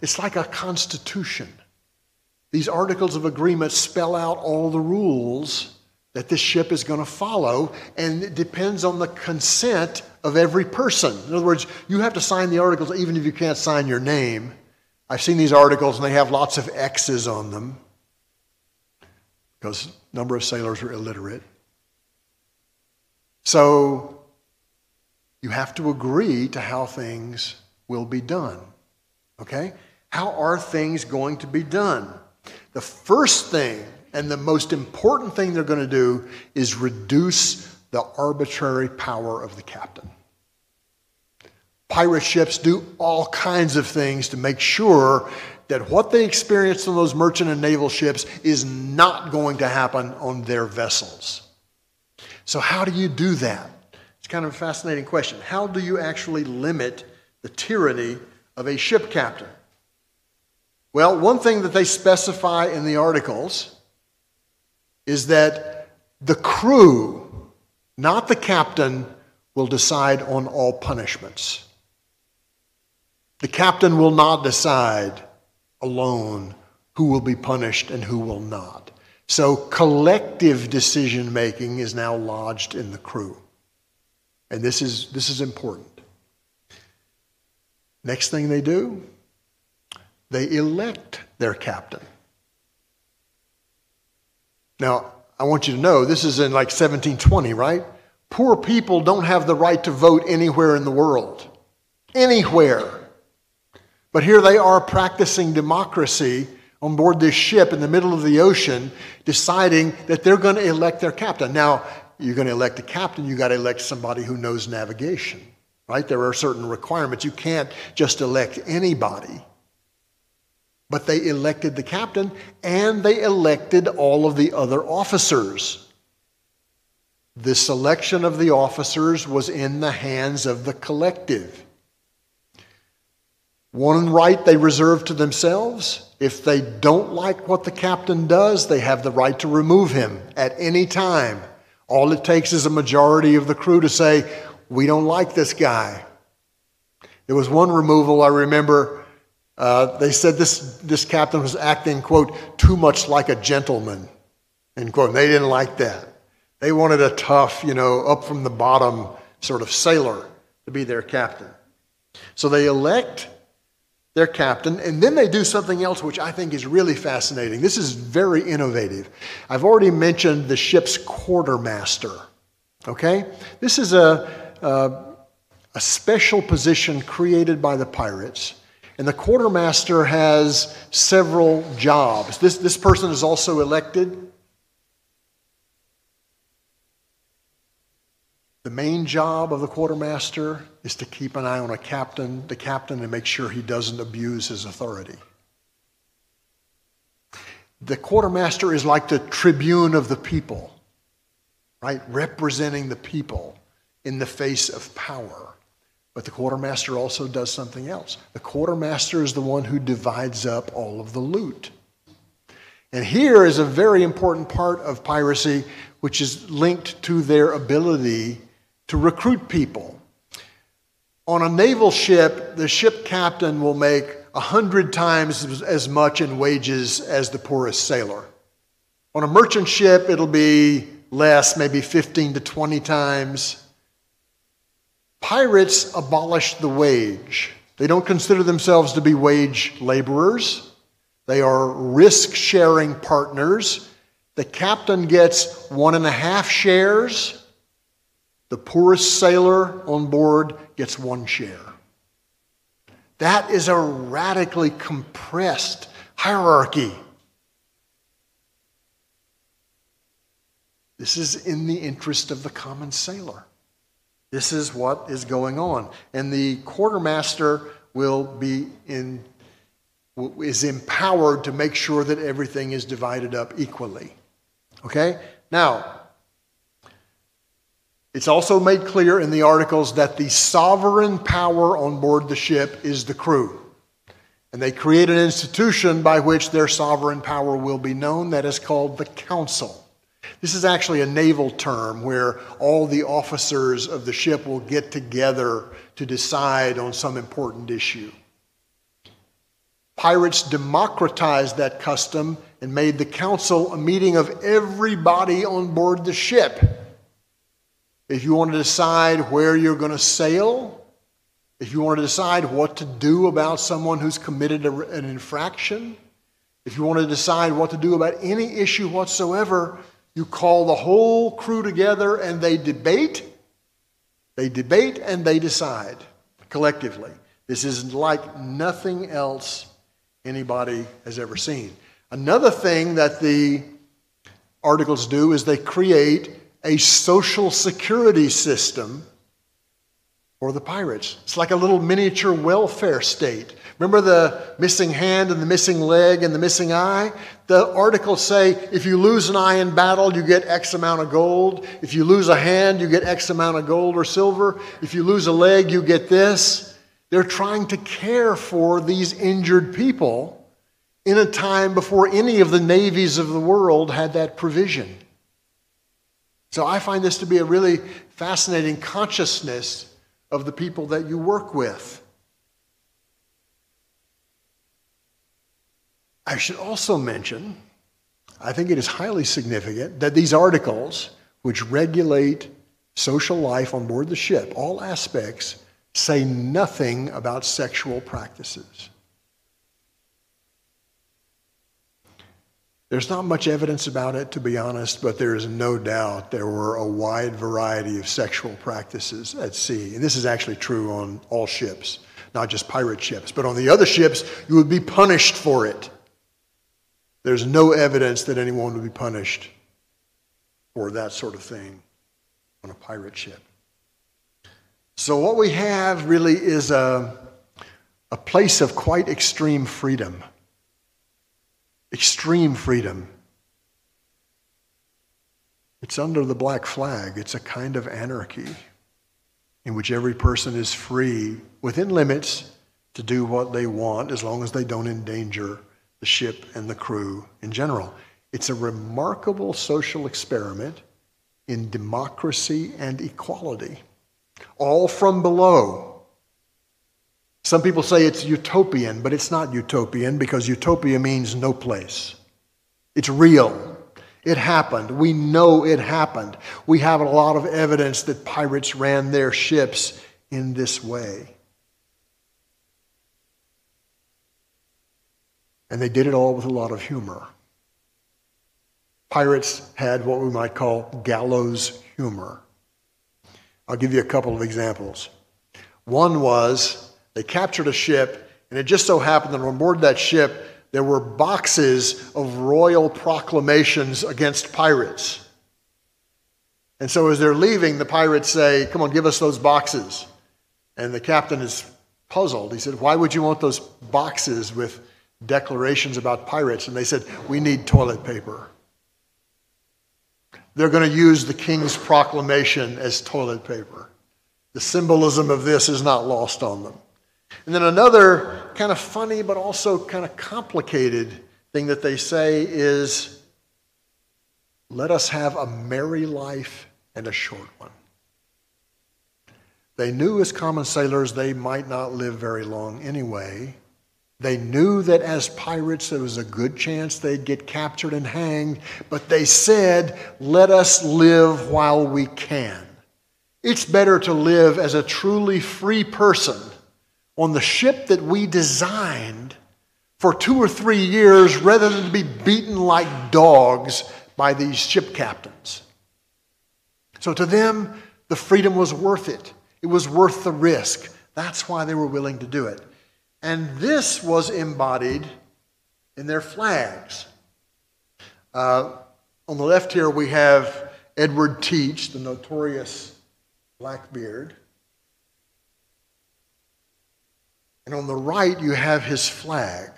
It's like a constitution. These articles of agreement spell out all the rules that this ship is going to follow, and it depends on the consent of every person. In other words, you have to sign the articles even if you can't sign your name. I've seen these articles and they have lots of X's on them because a number of sailors are illiterate. So you have to agree to how things will be done. Okay? How are things going to be done? The first thing and the most important thing they're going to do is reduce the arbitrary power of the captain. Pirate ships do all kinds of things to make sure that what they experience on those merchant and naval ships is not going to happen on their vessels. So, how do you do that? It's kind of a fascinating question. How do you actually limit the tyranny of a ship captain? Well, one thing that they specify in the articles is that the crew, not the captain, will decide on all punishments. The captain will not decide alone who will be punished and who will not. So collective decision making is now lodged in the crew. And this is, this is important. Next thing they do, they elect their captain. Now, I want you to know this is in like 1720, right? Poor people don't have the right to vote anywhere in the world. Anywhere. But here they are practicing democracy on board this ship in the middle of the ocean, deciding that they're going to elect their captain. Now, you're going to elect a captain, you got to elect somebody who knows navigation, right? There are certain requirements. You can't just elect anybody. But they elected the captain and they elected all of the other officers. The selection of the officers was in the hands of the collective. One right they reserve to themselves. If they don't like what the captain does, they have the right to remove him at any time. All it takes is a majority of the crew to say, We don't like this guy. There was one removal I remember uh, they said this, this captain was acting, quote, too much like a gentleman, end quote. And they didn't like that. They wanted a tough, you know, up from the bottom sort of sailor to be their captain. So they elect their captain, and then they do something else which I think is really fascinating. This is very innovative. I've already mentioned the ship's quartermaster. Okay? This is a, a, a special position created by the pirates and the quartermaster has several jobs. This, this person is also elected. The main job of the quartermaster is to keep an eye on a captain, the captain, and make sure he doesn't abuse his authority. The quartermaster is like the tribune of the people, right? Representing the people in the face of power. But the quartermaster also does something else. The quartermaster is the one who divides up all of the loot. And here is a very important part of piracy, which is linked to their ability to recruit people. On a naval ship, the ship captain will make a hundred times as much in wages as the poorest sailor. On a merchant ship, it'll be less, maybe 15 to 20 times. Pirates abolish the wage. They don't consider themselves to be wage laborers. They are risk sharing partners. The captain gets one and a half shares. The poorest sailor on board gets one share. That is a radically compressed hierarchy. This is in the interest of the common sailor. This is what is going on. And the quartermaster will be in is empowered to make sure that everything is divided up equally. Okay? Now, it's also made clear in the articles that the sovereign power on board the ship is the crew. And they create an institution by which their sovereign power will be known that is called the council. This is actually a naval term where all the officers of the ship will get together to decide on some important issue. Pirates democratized that custom and made the council a meeting of everybody on board the ship. If you want to decide where you're going to sail, if you want to decide what to do about someone who's committed an infraction, if you want to decide what to do about any issue whatsoever, you call the whole crew together and they debate. They debate and they decide collectively. This is like nothing else anybody has ever seen. Another thing that the articles do is they create a social security system for the pirates. It's like a little miniature welfare state. Remember the missing hand and the missing leg and the missing eye? The articles say if you lose an eye in battle, you get X amount of gold. If you lose a hand, you get X amount of gold or silver. If you lose a leg, you get this. They're trying to care for these injured people in a time before any of the navies of the world had that provision. So I find this to be a really fascinating consciousness of the people that you work with. I should also mention, I think it is highly significant that these articles, which regulate social life on board the ship, all aspects, say nothing about sexual practices. There's not much evidence about it, to be honest, but there is no doubt there were a wide variety of sexual practices at sea. And this is actually true on all ships, not just pirate ships. But on the other ships, you would be punished for it. There's no evidence that anyone would be punished for that sort of thing on a pirate ship. So, what we have really is a, a place of quite extreme freedom extreme freedom. It's under the black flag, it's a kind of anarchy in which every person is free within limits to do what they want as long as they don't endanger the ship and the crew in general. It's a remarkable social experiment in democracy and equality, all from below. Some people say it's utopian, but it's not utopian because utopia means no place. It's real. It happened. We know it happened. We have a lot of evidence that pirates ran their ships in this way. And they did it all with a lot of humor. Pirates had what we might call gallows humor. I'll give you a couple of examples. One was they captured a ship, and it just so happened that on board that ship, there were boxes of royal proclamations against pirates. And so as they're leaving, the pirates say, Come on, give us those boxes. And the captain is puzzled. He said, Why would you want those boxes with declarations about pirates? And they said, We need toilet paper. They're going to use the king's proclamation as toilet paper. The symbolism of this is not lost on them. And then another kind of funny but also kind of complicated thing that they say is let us have a merry life and a short one. They knew as common sailors they might not live very long anyway. They knew that as pirates there was a good chance they'd get captured and hanged, but they said, let us live while we can. It's better to live as a truly free person on the ship that we designed for two or three years rather than to be beaten like dogs by these ship captains. So to them, the freedom was worth it. It was worth the risk. That's why they were willing to do it. And this was embodied in their flags. Uh, on the left here, we have Edward Teach, the notorious Blackbeard. And on the right, you have his flag.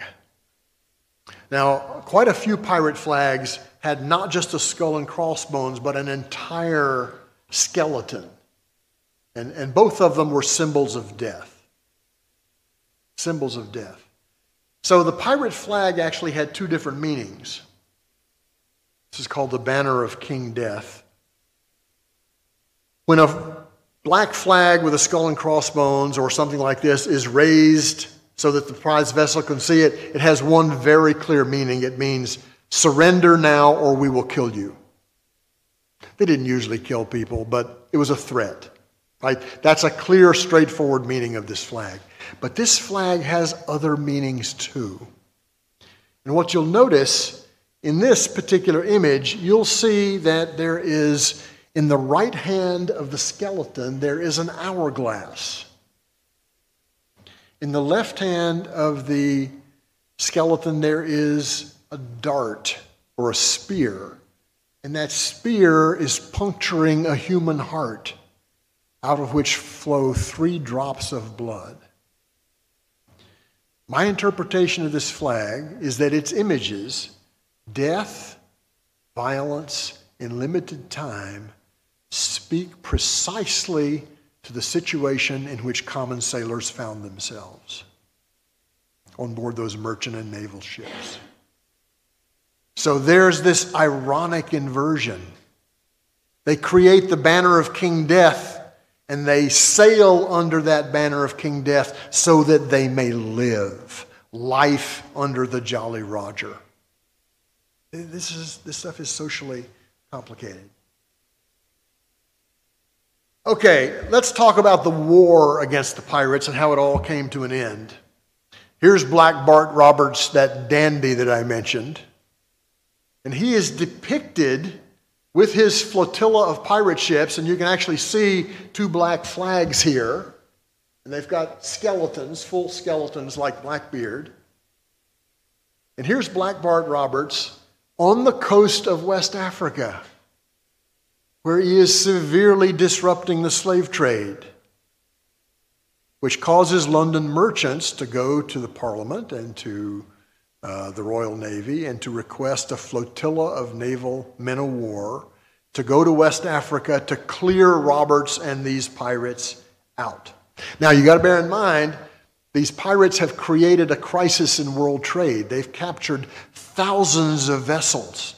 Now, quite a few pirate flags had not just a skull and crossbones, but an entire skeleton. And, and both of them were symbols of death. Symbols of death. So the pirate flag actually had two different meanings. This is called the banner of King Death. When a black flag with a skull and crossbones or something like this is raised so that the prize vessel can see it, it has one very clear meaning. It means surrender now or we will kill you. They didn't usually kill people, but it was a threat. Right? That's a clear, straightforward meaning of this flag. But this flag has other meanings too. And what you'll notice in this particular image, you'll see that there is in the right hand of the skeleton, there is an hourglass. In the left hand of the skeleton, there is a dart or a spear. And that spear is puncturing a human heart, out of which flow three drops of blood. My interpretation of this flag is that its images, death, violence, and limited time, speak precisely to the situation in which common sailors found themselves on board those merchant and naval ships. So there's this ironic inversion. They create the banner of King Death and they sail under that banner of King Death so that they may live life under the Jolly Roger. This, is, this stuff is socially complicated. Okay, let's talk about the war against the pirates and how it all came to an end. Here's Black Bart Roberts, that dandy that I mentioned. And he is depicted with his flotilla of pirate ships, and you can actually see two black flags here. And they've got skeletons, full skeletons like Blackbeard. And here's Black Bart Roberts on the coast of West Africa where he is severely disrupting the slave trade, which causes London merchants to go to the Parliament and to uh, the Royal Navy and to request a flotilla of naval men of war to go to West Africa to clear Roberts and these pirates out. Now, you got to bear in mind, these pirates have created a crisis in world trade. They've captured thousands of vessels.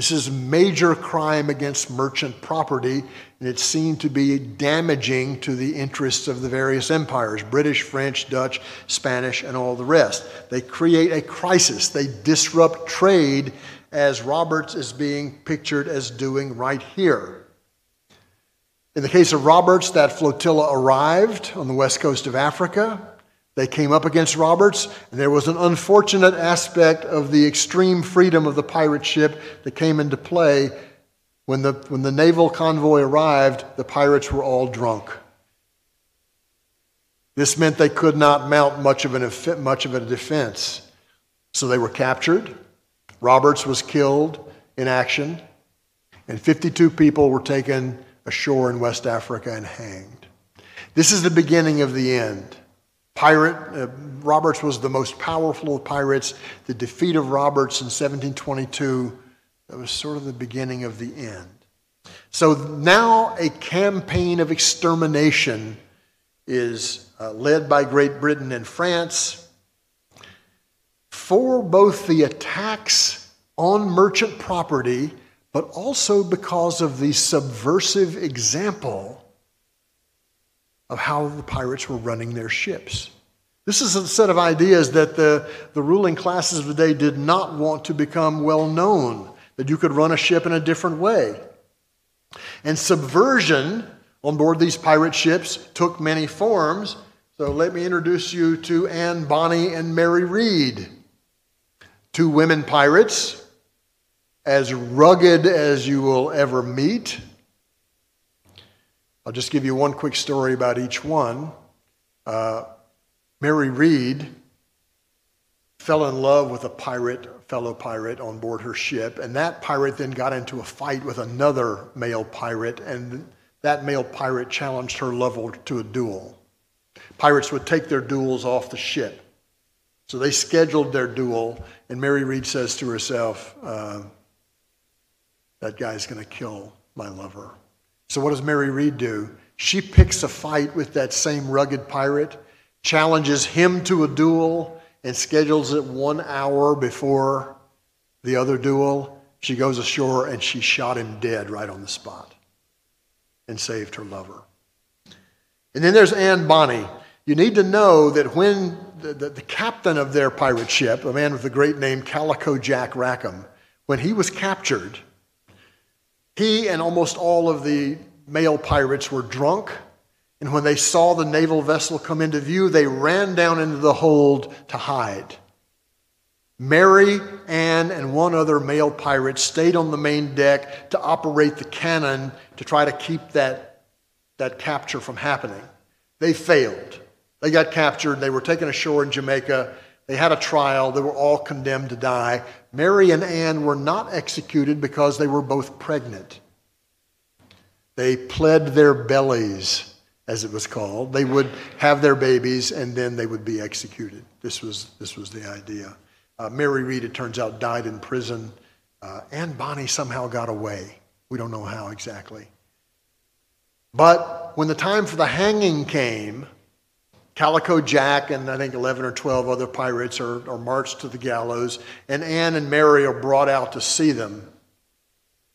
This is major crime against merchant property, and it's seen to be damaging to the interests of the various empires British, French, Dutch, Spanish, and all the rest. They create a crisis, they disrupt trade, as Roberts is being pictured as doing right here. In the case of Roberts, that flotilla arrived on the west coast of Africa. They came up against Roberts, and there was an unfortunate aspect of the extreme freedom of the pirate ship that came into play. When the, when the naval convoy arrived, the pirates were all drunk. This meant they could not mount much of, an, much of a defense. So they were captured. Roberts was killed in action, and 52 people were taken ashore in West Africa and hanged. This is the beginning of the end. Pirate, uh, Roberts was the most powerful of pirates. The defeat of Roberts in 1722, that was sort of the beginning of the end. So now a campaign of extermination is uh, led by Great Britain and France for both the attacks on merchant property, but also because of the subversive example of how the pirates were running their ships. This is a set of ideas that the, the ruling classes of the day did not want to become well known, that you could run a ship in a different way. And subversion on board these pirate ships took many forms. So let me introduce you to Anne Bonny and Mary Read, two women pirates, as rugged as you will ever meet. I'll just give you one quick story about each one. Uh, Mary Read fell in love with a pirate, fellow pirate on board her ship, and that pirate then got into a fight with another male pirate, and that male pirate challenged her lover to a duel. Pirates would take their duels off the ship. So they scheduled their duel, and Mary Read says to herself, uh, That guy's going to kill my lover. So what does Mary Read do? She picks a fight with that same rugged pirate challenges him to a duel and schedules it one hour before the other duel. She goes ashore and she shot him dead right on the spot and saved her lover. And then there's Anne Bonny. You need to know that when the, the, the, captain of their pirate ship, a man with a great name, Calico Jack Rackham, when he was captured, he and almost all of the male pirates were drunk and when they saw the naval vessel come into view, they ran down into the hold to hide. Mary, Anne, and one other male pirate stayed on the main deck to operate the cannon to try to keep that, that capture from happening. They failed. They got captured. They were taken ashore in Jamaica. They had a trial. They were all condemned to die. Mary and Anne were not executed because they were both pregnant. They pled their bellies as it was called. They would have their babies and then they would be executed. This was, this was the idea. Uh, Mary Read, it turns out, died in prison. Uh, Anne Bonny somehow got away. We don't know how exactly. But when the time for the hanging came, Calico Jack and I think 11 or 12 other pirates are, are marched to the gallows, and Anne and Mary are brought out to see them.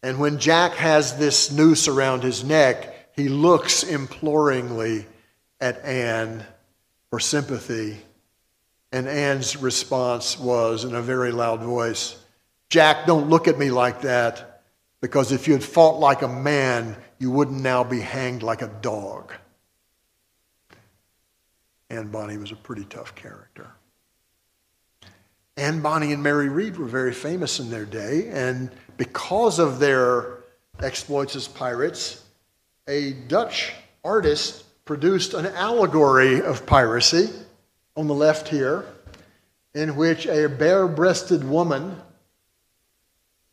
And when Jack has this noose around his neck, he looks imploringly at Anne for sympathy. And Anne's response was in a very loud voice Jack, don't look at me like that, because if you had fought like a man, you wouldn't now be hanged like a dog. Anne Bonny was a pretty tough character. Anne Bonny and Mary Read were very famous in their day, and because of their exploits as pirates, a Dutch artist produced an allegory of piracy on the left here, in which a bare breasted woman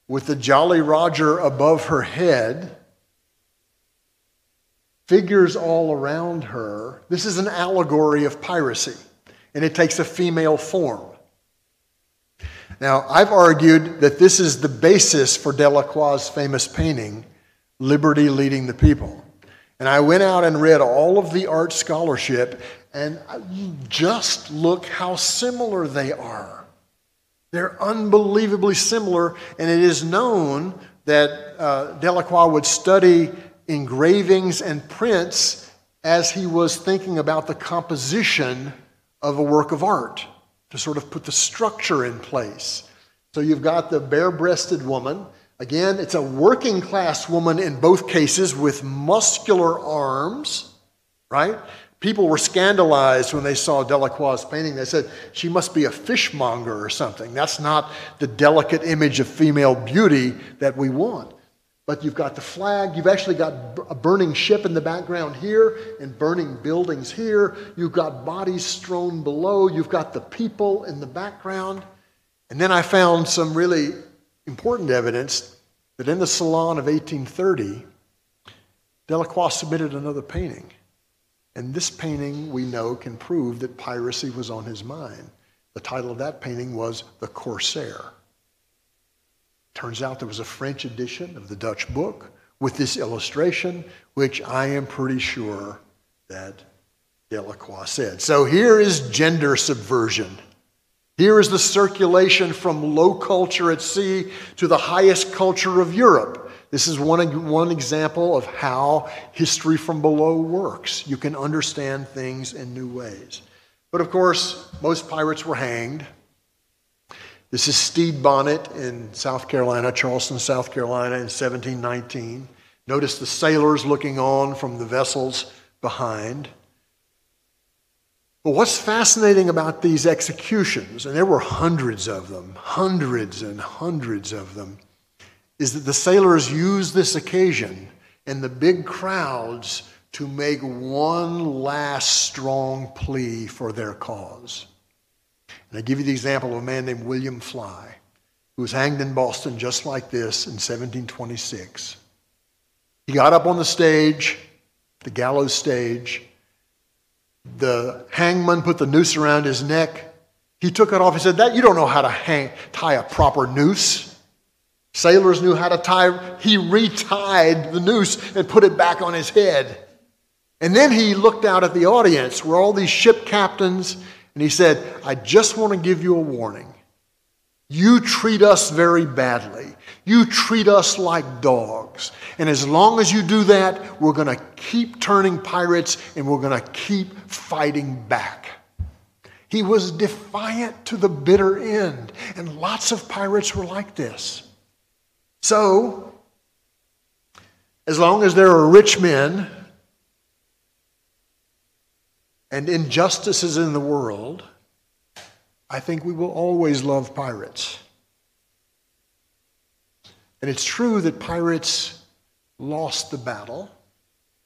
with the Jolly Roger above her head figures all around her. This is an allegory of piracy, and it takes a female form. Now, I've argued that this is the basis for Delacroix's famous painting, Liberty Leading the People. And I went out and read all of the art scholarship, and just look how similar they are. They're unbelievably similar, and it is known that uh, Delacroix would study engravings and prints as he was thinking about the composition of a work of art to sort of put the structure in place. So you've got the bare breasted woman Again, it's a working class woman in both cases with muscular arms, right? People were scandalized when they saw Delacroix's painting. They said, she must be a fishmonger or something. That's not the delicate image of female beauty that we want. But you've got the flag, you've actually got a burning ship in the background here and burning buildings here. You've got bodies strewn below, you've got the people in the background. And then I found some really important evidence that in the Salon of 1830, Delacroix submitted another painting. And this painting, we know, can prove that piracy was on his mind. The title of that painting was The Corsair. Turns out there was a French edition of the Dutch book with this illustration, which I am pretty sure that Delacroix said. So here is gender subversion. Here is the circulation from low culture at sea to the highest culture of Europe. This is one, one example of how history from below works. You can understand things in new ways. But of course, most pirates were hanged. This is Stede Bonnet in South Carolina, Charleston, South Carolina in 1719. Notice the sailors looking on from the vessels behind. But what's fascinating about these executions, and there were hundreds of them, hundreds and hundreds of them, is that the sailors used this occasion and the big crowds to make one last strong plea for their cause. And I give you the example of a man named William Fly, who was hanged in Boston just like this in 1726. He got up on the stage, the gallows stage. The hangman put the noose around his neck. He took it off. He said, "That you don't know how to hang, tie a proper noose." Sailors knew how to tie. He retied the noose and put it back on his head. And then he looked out at the audience where all these ship captains, and he said, I just want to give you a warning. You treat us very badly. You treat us like dogs. And as long as you do that, we're going to keep turning pirates and we're going to keep fighting back. He was defiant to the bitter end. And lots of pirates were like this. So, as long as there are rich men and injustices in the world, I think we will always love pirates. And it's true that pirates lost the battle.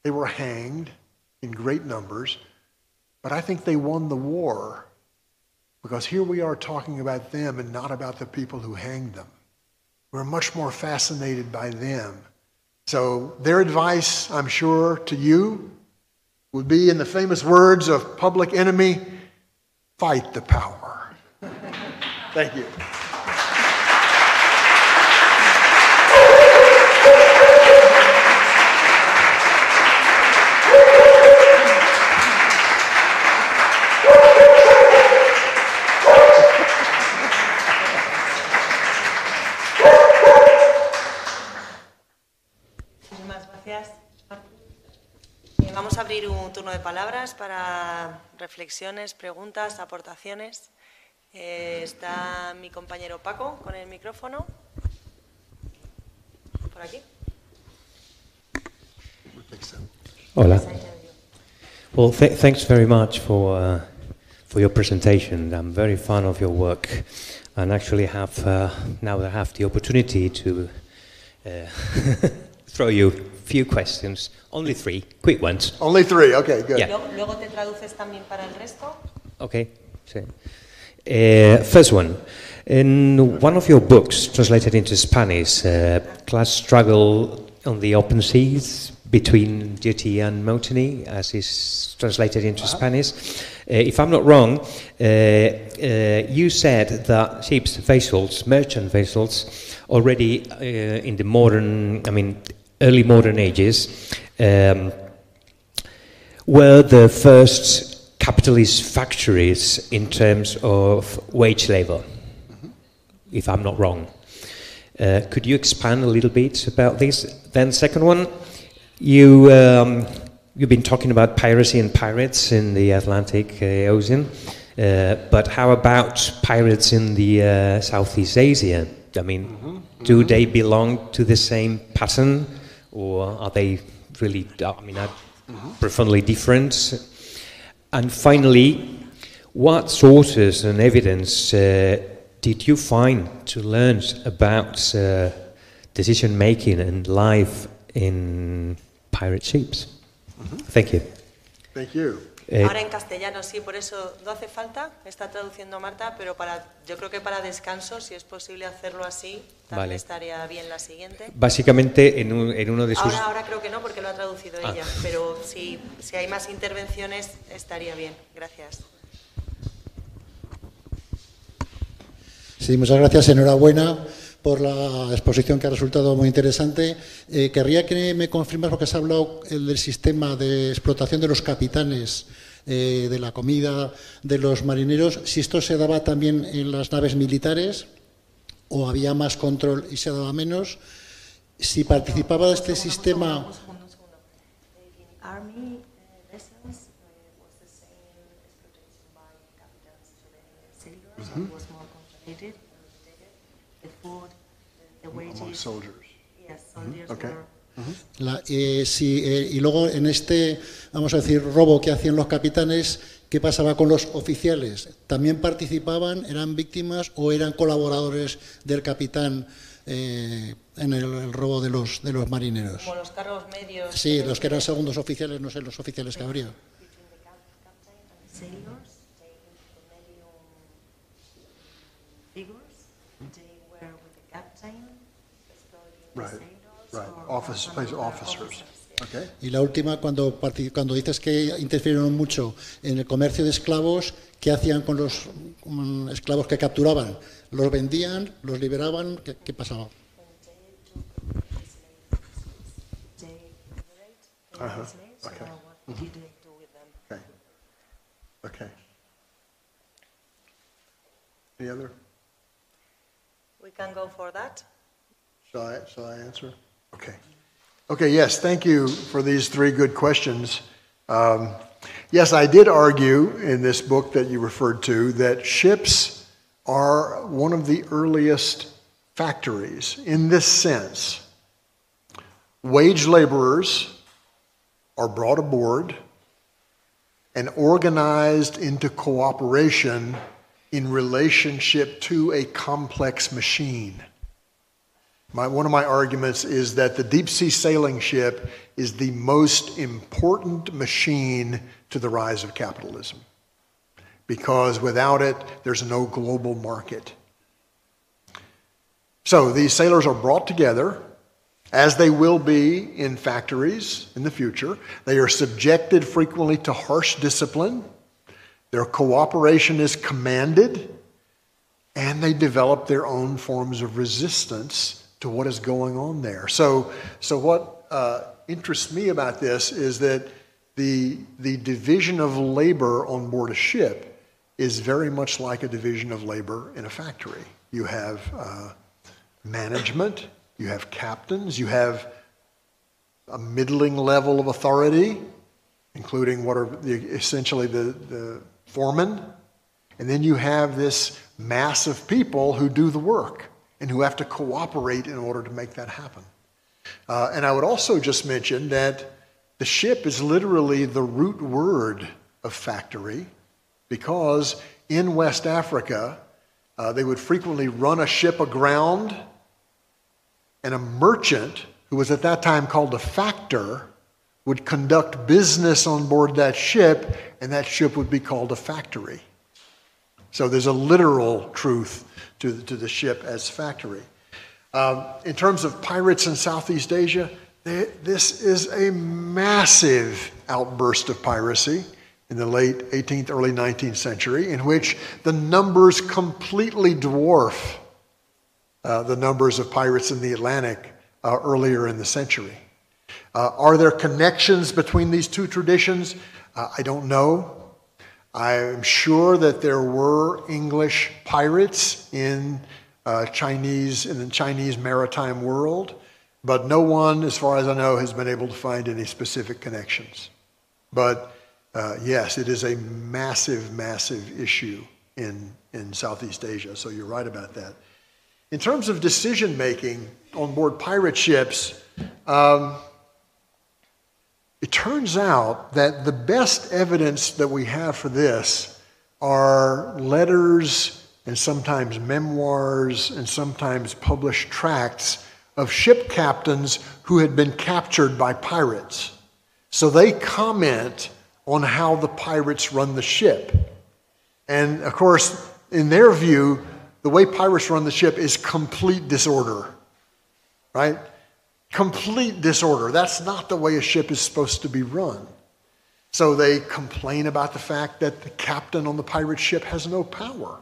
They were hanged in great numbers, but I think they won the war because here we are talking about them and not about the people who hanged them. We're much more fascinated by them. So, their advice, I'm sure, to you would be in the famous words of Public Enemy fight the power. Thank you. Abrir un turno de palabras para reflexiones, preguntas, aportaciones. Eh, está mi compañero Paco con el micrófono. Por aquí. Hola. Well, th thanks very much for uh, for your presentation. I'm very fan of your work, and actually have uh, now I have the opportunity to uh, throw you few questions, only three, quick ones. Only three, okay, good. Yeah. Luego te traduces también para el resto. Okay, sí. Uh, first one. In one of your books, translated into Spanish, uh, Class Struggle on the Open Seas between Duty and Mutiny, as is translated into uh-huh. Spanish. Uh, if I'm not wrong, uh, uh, you said that ships, vessels, merchant vessels, already uh, in the modern, I mean, early modern ages um, were the first capitalist factories in terms of wage labor, mm-hmm. if I'm not wrong. Uh, could you expand a little bit about this? Then, second one, you um, you've been talking about piracy and pirates in the Atlantic uh, Ocean, uh, but how about pirates in the uh, Southeast Asia? I mean, mm-hmm. do mm-hmm. they belong to the same pattern? Or are they really, I mean, are profoundly different? And finally, what sources and evidence uh, did you find to learn about uh, decision making and life in pirate ships? Mm-hmm. Thank you. Thank you. Eh, Ahora en castellano sí, por eso no hace falta, está traduciendo Marta, pero para, yo creo que para descanso, si es posible hacerlo así, también Vale. estaría bien la siguiente. Básicamente, en, un- en uno de sus... Ahora, ahora creo que no, porque lo ha traducido Ah. ella, pero si, si hay más intervenciones, estaría bien. Gracias. Sí, muchas gracias. Enhorabuena por la exposición que ha resultado muy interesante. Eh, querría que me confirmas lo que has hablado el del sistema de explotación de los capitanes, eh, de la comida de los marineros, si esto se daba también en las naves militares o había más control y se daba menos. Si participaba de este sistema. Among soldiers. Yes, soldiers Okay. were La- eh, si, eh, y luego en este, vamos a decir, robo que hacían los capitanes, ¿qué pasaba con los oficiales? ¿También participaban, eran víctimas o eran colaboradores del capitán eh, en el, el robo de los, de los marineros? como los cargos medios. Sí, los que eran segundos oficiales, no sé los oficiales que habría. between the cap- captain and the sailors, they intermedium figures, they were with the captain, custodian the Right, right. Office, place officers. Okay. Y la última, cuando, cuando dices que interfirieron mucho en el comercio de esclavos, ¿qué hacían con los mm, esclavos que capturaban? ¿Los vendían? ¿Los liberaban? ¿Qué, qué pasaba? Slaves, okay. do with them? Okay. Okay. Any other? We can go for that. Shall I, shall I answer? Okay. Okay, yes, thank you for these three good questions. Um, yes, I did argue in this book that you referred to that ships are one of the earliest factories in this sense. Wage laborers are brought aboard and organized into cooperation in relationship to a complex machine. My, one of my arguments is that the deep sea sailing ship is the most important machine to the rise of capitalism. Because without it, there's no global market. So these sailors are brought together, as they will be in factories in the future. They are subjected frequently to harsh discipline. Their cooperation is commanded, and they develop their own forms of resistance to what is going on there. So, so what uh, interests me about this is that the, the division of labor on board a ship is very much like a division of labor in a factory. You have uh, management, you have captains, you have a middling level of authority, including what are the, essentially the, the foremen, and then you have this mass of people who do the work and who have to cooperate in order to make that happen. Uh, and I would also just mention that the ship is literally the root word of factory because in West Africa, uh, they would frequently run a ship aground, and a merchant, who was at that time called a factor, would conduct business on board that ship, and that ship would be called a factory. So there's a literal truth to, to the ship as factory. Um, in terms of pirates in Southeast Asia, they, this is a massive outburst of piracy in the late 18th, early 19th century, in which the numbers completely dwarf uh, the numbers of pirates in the Atlantic uh, earlier in the century. Uh, are there connections between these two traditions? Uh, I don't know. I'm sure that there were English pirates in uh, Chinese in the Chinese maritime world, but no one, as far as I know, has been able to find any specific connections. But uh, yes, it is a massive, massive issue in, in Southeast Asia, so you're right about that. In terms of decision making on board pirate ships, um, it turns out that the best evidence that we have for this are letters and sometimes memoirs and sometimes published tracts of ship captains who had been captured by pirates. So they comment on how the pirates run the ship. And of course, in their view, the way pirates run the ship is complete disorder, right? Complete disorder. That's not the way a ship is supposed to be run. So they complain about the fact that the captain on the pirate ship has no power.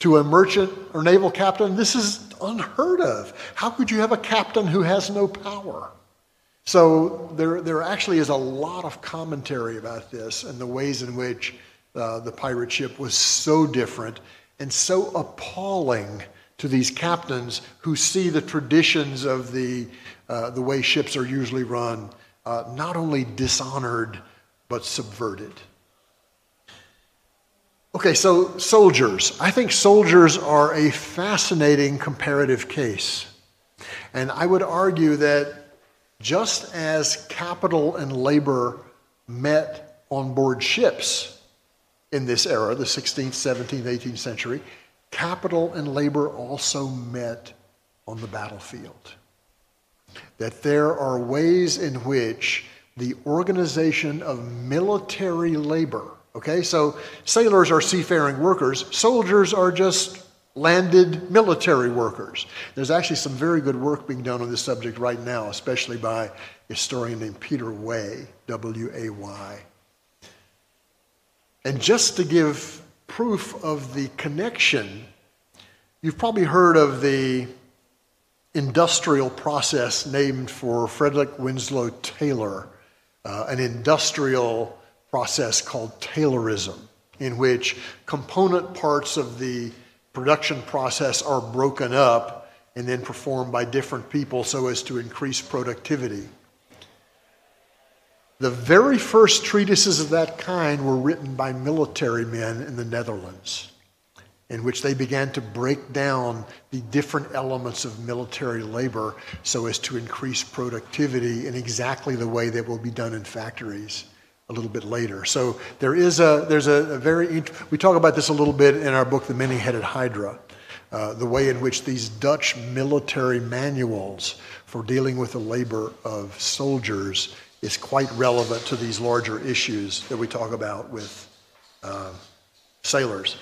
To a merchant or naval captain, this is unheard of. How could you have a captain who has no power? So there, there actually is a lot of commentary about this and the ways in which uh, the pirate ship was so different and so appalling to these captains who see the traditions of the, uh, the way ships are usually run uh, not only dishonored but subverted. Okay, so soldiers. I think soldiers are a fascinating comparative case. And I would argue that just as capital and labor met on board ships in this era, the 16th, 17th, 18th century, capital and labor also met on the battlefield. That there are ways in which the organization of military labor. Okay, so sailors are seafaring workers, soldiers are just landed military workers. There's actually some very good work being done on this subject right now, especially by a historian named Peter Way, W A Y. And just to give proof of the connection, you've probably heard of the industrial process named for Frederick Winslow Taylor uh, an industrial process called Taylorism, in which component parts of the production process are broken up and then performed by different people so as to increase productivity. The very first treatises of that kind were written by military men in the Netherlands in which they began to break down the different elements of military labor so as to increase productivity in exactly the way that will be done in factories a little bit later. So there is a there's a, a very we talk about this a little bit in our book, The Many-Headed Hydra, uh, the way in which these Dutch military manuals for dealing with the labor of soldiers is quite relevant to these larger issues that we talk about with uh, sailors.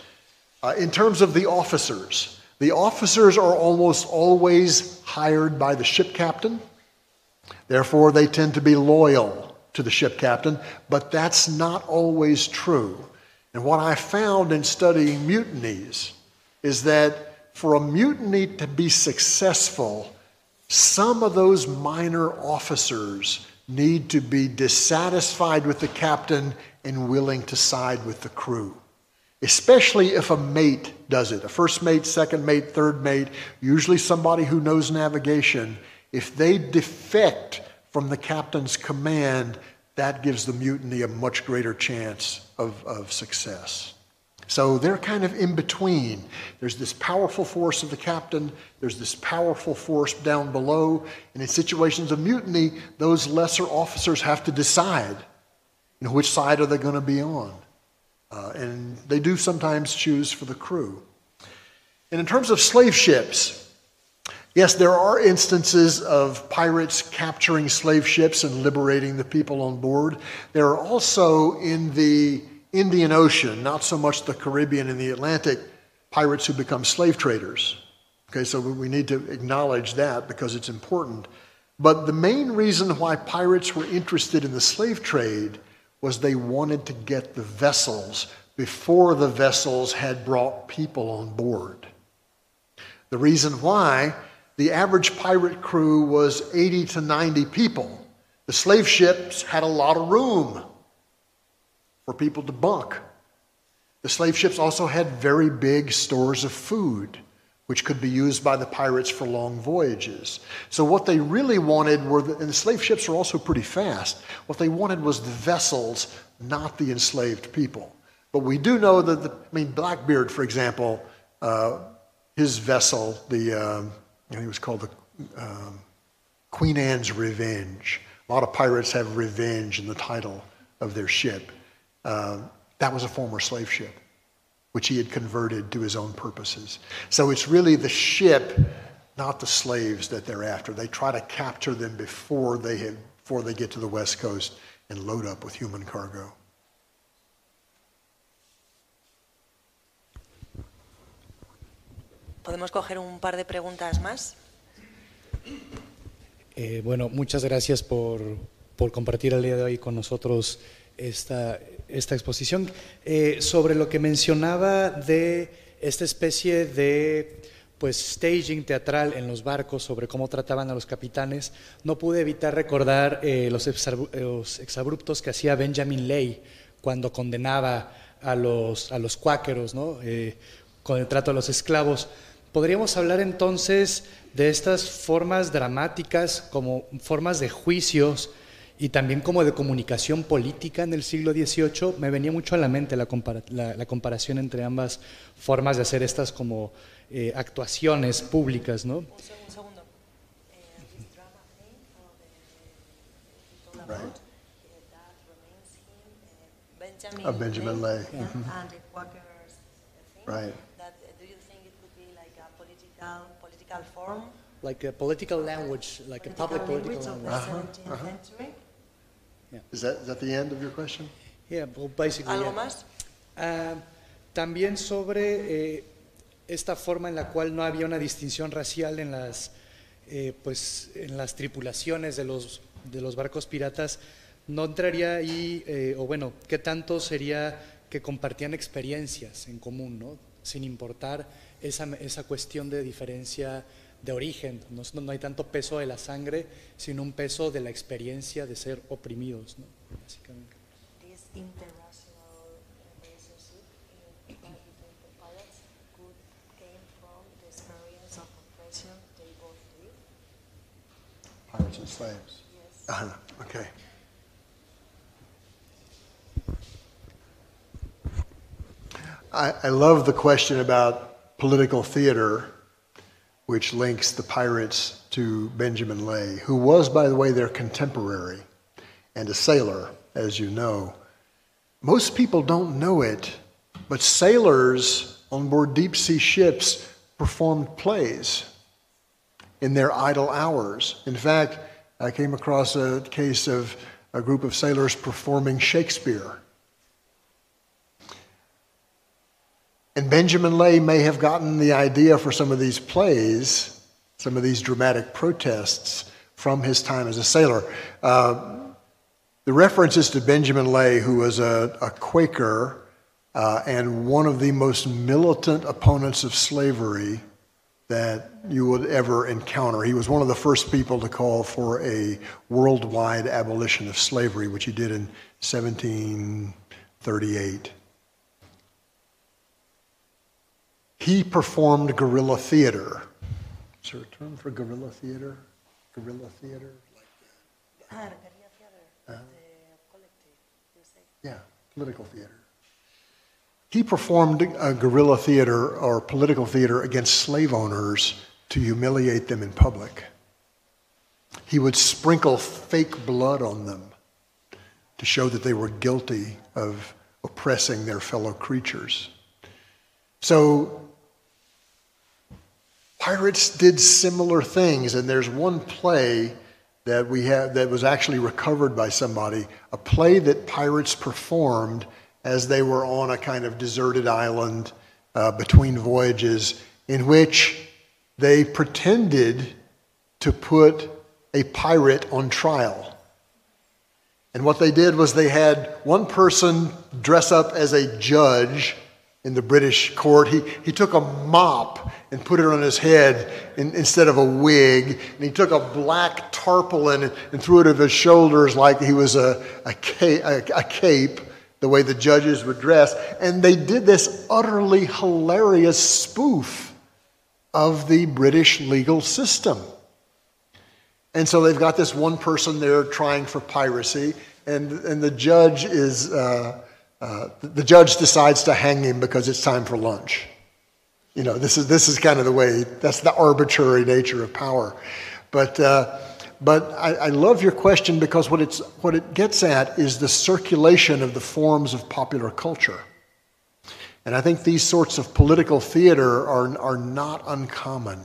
Uh, in terms of the officers, the officers are almost always hired by the ship captain. Therefore, they tend to be loyal to the ship captain, but that's not always true. And what I found in studying mutinies is that for a mutiny to be successful, some of those minor officers need to be dissatisfied with the captain and willing to side with the crew especially if a mate does it a first mate, second mate, third mate, usually somebody who knows navigation. If they defect from the captain's command, that gives the mutiny a much greater chance of, of success. So they're kind of in between. There's this powerful force of the captain, there's this powerful force down below, and in situations of mutiny, those lesser officers have to decide you know, which side are they going to be on. Uh, and they do sometimes choose for the crew. And in terms of slave ships, yes, there are instances of pirates capturing slave ships and liberating the people on board. There are also in the Indian Ocean, not so much the Caribbean and the Atlantic, pirates who become slave traders. Okay, so we need to acknowledge that because it's important. But the main reason why pirates were interested in the slave trade was they wanted to get the vessels before the vessels had brought people on board. The reason why the average pirate crew was 80 to 90 people. The slave ships had a lot of room for people to bunk. The slave ships also had very big stores of food which could be used by the pirates for long voyages. So, what they really wanted were, the, and the slave ships were also pretty fast, what they wanted was the vessels, not the enslaved people. But we do know that, the, I mean, Blackbeard, for example, uh, his vessel, the, um, I think it was called the um, Queen Anne's Revenge. A lot of pirates have revenge in the title of their ship. Uh, that was a former slave ship which he had converted to his own purposes. So it's really the ship, not the slaves that they're after. They try to capture them before they, have, before they get to the West Coast and load up with human cargo. Podemos coger un par de preguntas más. Eh, bueno, muchas gracias por, por compartir el día de hoy con nosotros esta, esta exposición. Eh, sobre lo que mencionaba de esta especie de pues staging teatral en los barcos sobre cómo trataban a los capitanes, no pude evitar recordar eh, los, exabruptos que hacía Benjamin Lay cuando condenaba a los, a los cuáqueros, ¿no? Eh, con el trato a los esclavos. Podríamos hablar entonces de estas formas dramáticas como formas de juicios y también como de comunicación política en el siglo XVIII. Me venía mucho a la mente la, la comparación entre ambas formas de hacer estas como eh, actuaciones públicas, ¿no? Un segundo. Benjamin, uh, Benjamin Lay. Lay. Mm -hmm. And the Quakers thing. Right. That, do you think it could be like a political, political form? Like a political language, like political a public political language. Of the uh -huh. 17th uh -huh. Yeah. Is, that, is that the end of your question? Yeah, well, basically. ¿Algo yeah. más? Uh, también sobre eh, esta forma en la cual no había una distinción racial en las, eh, pues, en las tripulaciones de los, de los barcos piratas, no entraría ahí, eh, o bueno, ¿qué tanto sería que compartían experiencias en común, ¿no? sin importar esa, esa cuestión de diferencia de origen? No, no, hay tanto peso de la sangre, sino un peso de la experiencia de ser oprimidos, ¿no? básicamente. Pirates and slaves? Yes. Okay. I, I love the question about political theater, which links the pirates to Benjamin Lay, who was, by the way, their contemporary and a sailor, as you know. Most people don't know it, but sailors on board deep sea ships performed plays in their idle hours. In fact, I came across a case of a group of sailors performing Shakespeare. And Benjamin Lay may have gotten the idea for some of these plays, some of these dramatic protests, from his time as a sailor. Uh, the reference is to Benjamin Lay, who was a, a Quaker uh, and one of the most militant opponents of slavery that you would ever encounter. He was one of the first people to call for a worldwide abolition of slavery, which he did in 1738. He performed guerrilla theater. Is there a term for guerrilla theater? Guerrilla theater? Like uh, yeah, political theater. He performed a guerrilla theater or political theater against slave owners to humiliate them in public. He would sprinkle fake blood on them to show that they were guilty of oppressing their fellow creatures. So, pirates did similar things, and there's one play that we have that was actually recovered by somebody, a play that pirates performed as they were on a kind of deserted island uh, between voyages, in which they pretended to put a pirate on trial. And what they did was they had one person dress up as a judge in the British court. He, he took a mop and put it on his head in, instead of a wig. And he took a black tarpaulin and, threw it over his shoulders like he was a, a, cape, a, a cape the way the judges would dress. And they did this utterly hilarious spoof of the British legal system. And so they've got this one person there trying for piracy, and, and the judge is uh, uh, the judge decides to hang him because it's time for lunch. You know, this is this is kind of the way. That's the arbitrary nature of power. But uh, but I, I love your question because what, it's, what it gets at is the circulation of the forms of popular culture. And I think these sorts of political theater are, are not uncommon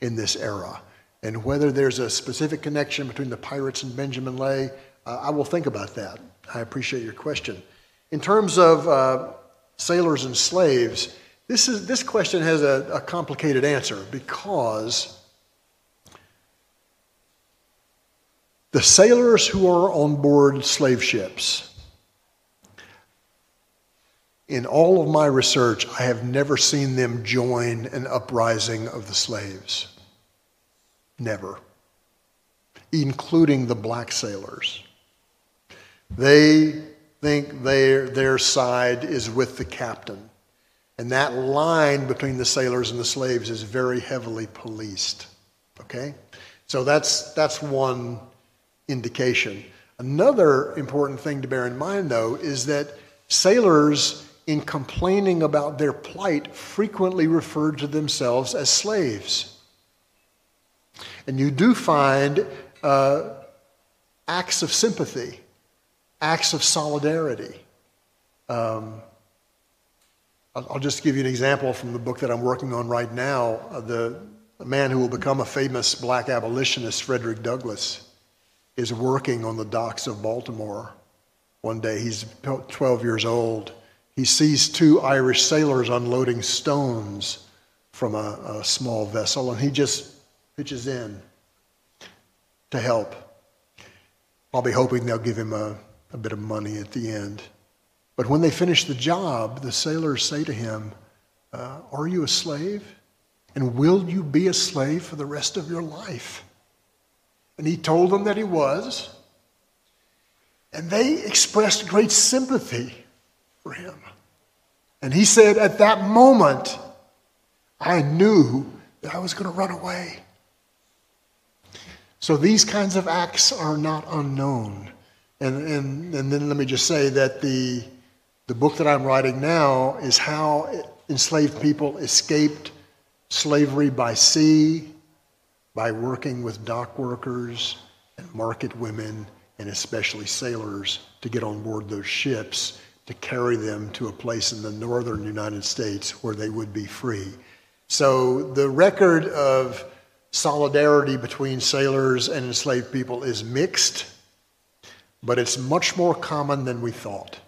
in this era. And whether there's a specific connection between the pirates and Benjamin Lay, uh, I will think about that. I appreciate your question. In terms of uh, sailors and slaves, This, is, this question has a, a complicated answer because the sailors who are on board slave ships, in all of my research, I have never seen them join an uprising of the slaves. Never. Including the black sailors. They think their, their side is with the captain. And that line between the sailors and the slaves is very heavily policed. Okay? So that's, that's one indication. Another important thing to bear in mind, though, is that sailors in complaining about their plight, frequently referred to themselves as slaves. And you do find uh, acts of sympathy, acts of solidarity. Um, I'll just give you an example from the book that I'm working on right now. Uh, the, the man who will become a famous black abolitionist, Frederick Douglass, is working on the docks of Baltimore. One day, he's 12 years old he sees two Irish sailors unloading stones from a, a small vessel, and he just pitches in to help. Probably hoping they'll give him a, a bit of money at the end. But when they finish the job, the sailors say to him, uh, Are you a slave? And will you be a slave for the rest of your life? And he told them that he was. And they expressed great sympathy for him. And he said, At that moment, I knew that I was going to run away. So these kinds of acts are not unknown. And, and, and then let me just say that the, the book that I'm writing now is how enslaved people escaped slavery by sea, by working with dock workers and market women, and especially sailors to get on board those ships to carry them to a place in the northern United States where they would be free. So the record of solidarity between sailors and enslaved people is mixed, but it's much more common than we thought.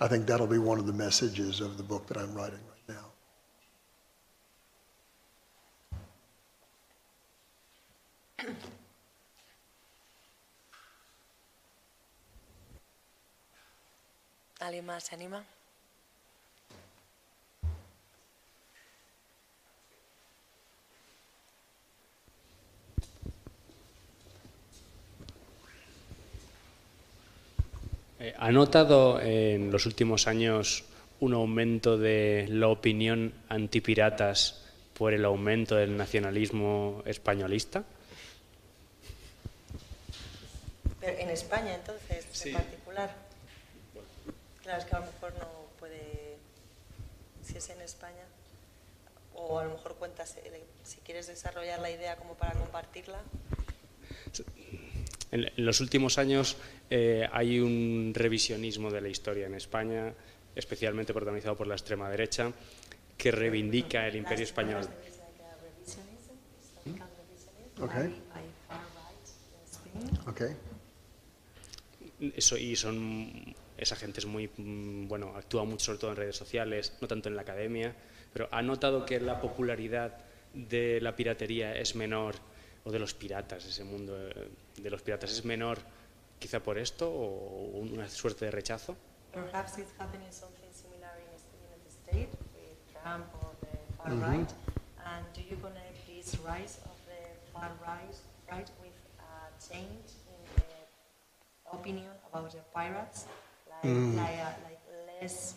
I think that'll be one of the messages of the book that I'm writing right now. ¿Alguien más se anima? Eh, ¿Ha notado en los últimos años un aumento de la opinión antipiratas por el aumento del nacionalismo españolista? en España, entonces, en particular. Claro, es que a lo mejor no puede, si es en España, o a lo mejor cuentas, eh, si quieres desarrollar la idea como para compartirla. En, los últimos años eh, hay un revisionismo de la historia en España, especialmente protagonizado por la extrema derecha, que reivindica el imperio español. Okay. Okay. Eso, y son esa gente es muy, mm, bueno, actúa mucho sobre todo en redes sociales, no tanto en la academia, pero ha notado que la popularidad de la piratería es menor, o de los piratas, ese mundo eh, de los piratas es menor, quizá por esto, o una suerte de rechazo. Perhaps it's happening something similar in the state with Trump or the far mm -hmm. right. And do you connect this rise of the far right, right with a change in the opinion about the pirates? mm. like, uh, like less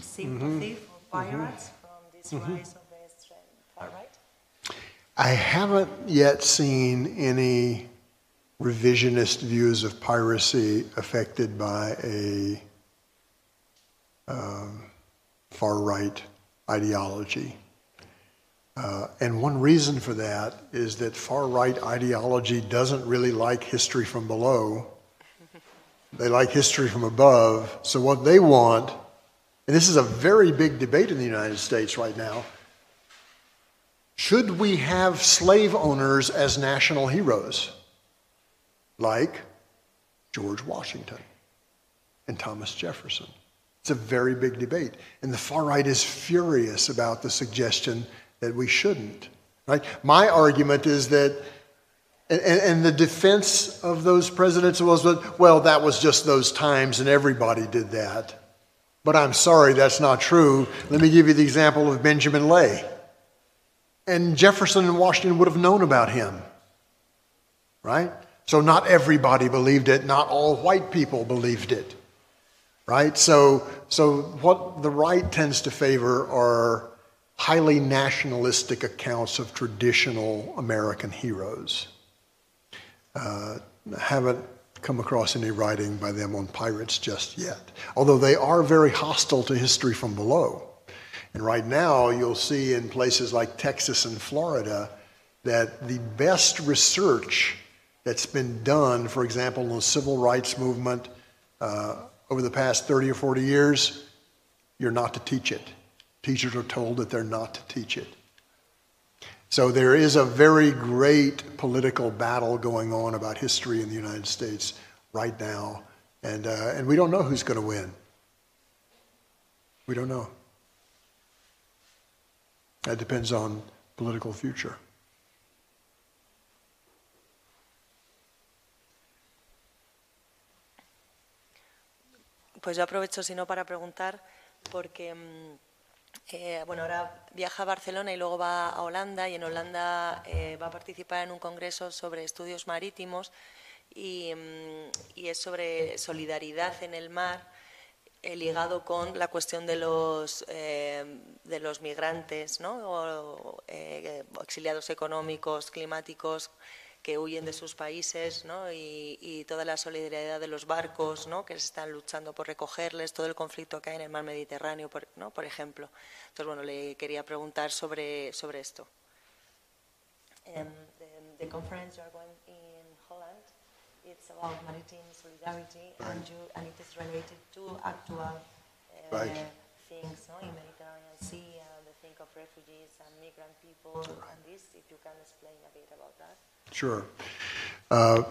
sympathy mm-hmm. for pirates mm-hmm. from this mm-hmm. rise of the far right? I haven't yet seen any revisionist views of piracy affected by a um, far right ideology. Uh, and one reason for that is that far right ideology doesn't really like history from below they like history from above. So, what they want, and this is a very big debate in the United States right now should we have slave owners as national heroes, like George Washington and Thomas Jefferson It's a very big debate. And the far right is furious about the suggestion that we shouldn't. Right? My argument is that, and, and the defense of those presidents was, well, that was just those times and everybody did that. But I'm sorry, that's not true. Let me give you the example of Benjamin Lay. And Jefferson and Washington would have known about him. Right? So not everybody believed it, not all white people believed it. Right? So so what the right tends to favor are highly nationalistic accounts of traditional American heroes. Uh, haven't come across any writing by them on pirates just yet, although they are very hostile to history from below. And right now, you'll see in places like Texas and Florida that the best research that's been done, for example, in the civil rights movement uh, over the past 30 or 40 years, you're not to teach it. Teachers are told that they're not to teach it. So there is a very great political battle going on about history in the United States right now, and, uh, and we don't know who's going to win. We don't know. That depends on political future. Pues yo aprovecho, si no, para preguntar, porque mm, eh, bueno, ahora viaja a Barcelona y luego va a Holanda, y en Holanda eh, va a participar en un congreso sobre estudios marítimos y, mm, y es sobre solidaridad en el mar eh, ligado con la cuestión de los, eh, de los migrantes, ¿no? o, eh, exiliados económicos, climáticos, que huyen de sus países ¿no? y, y, toda la solidaridad de los barcos ¿no? que se están luchando por recogerles, todo el conflicto que hay en el mar Mediterráneo, por, ¿no? por ejemplo. Entonces, bueno, le quería preguntar sobre, sobre esto. Um, the, the conference you are going in Holland, it's about maritime solidarity right. and, you, and it is related to actual uh, right. things no? in Mediterranean Sea and the thing of refugees and migrant people right. and this, if you can explain a bit about that. Sure. Uh,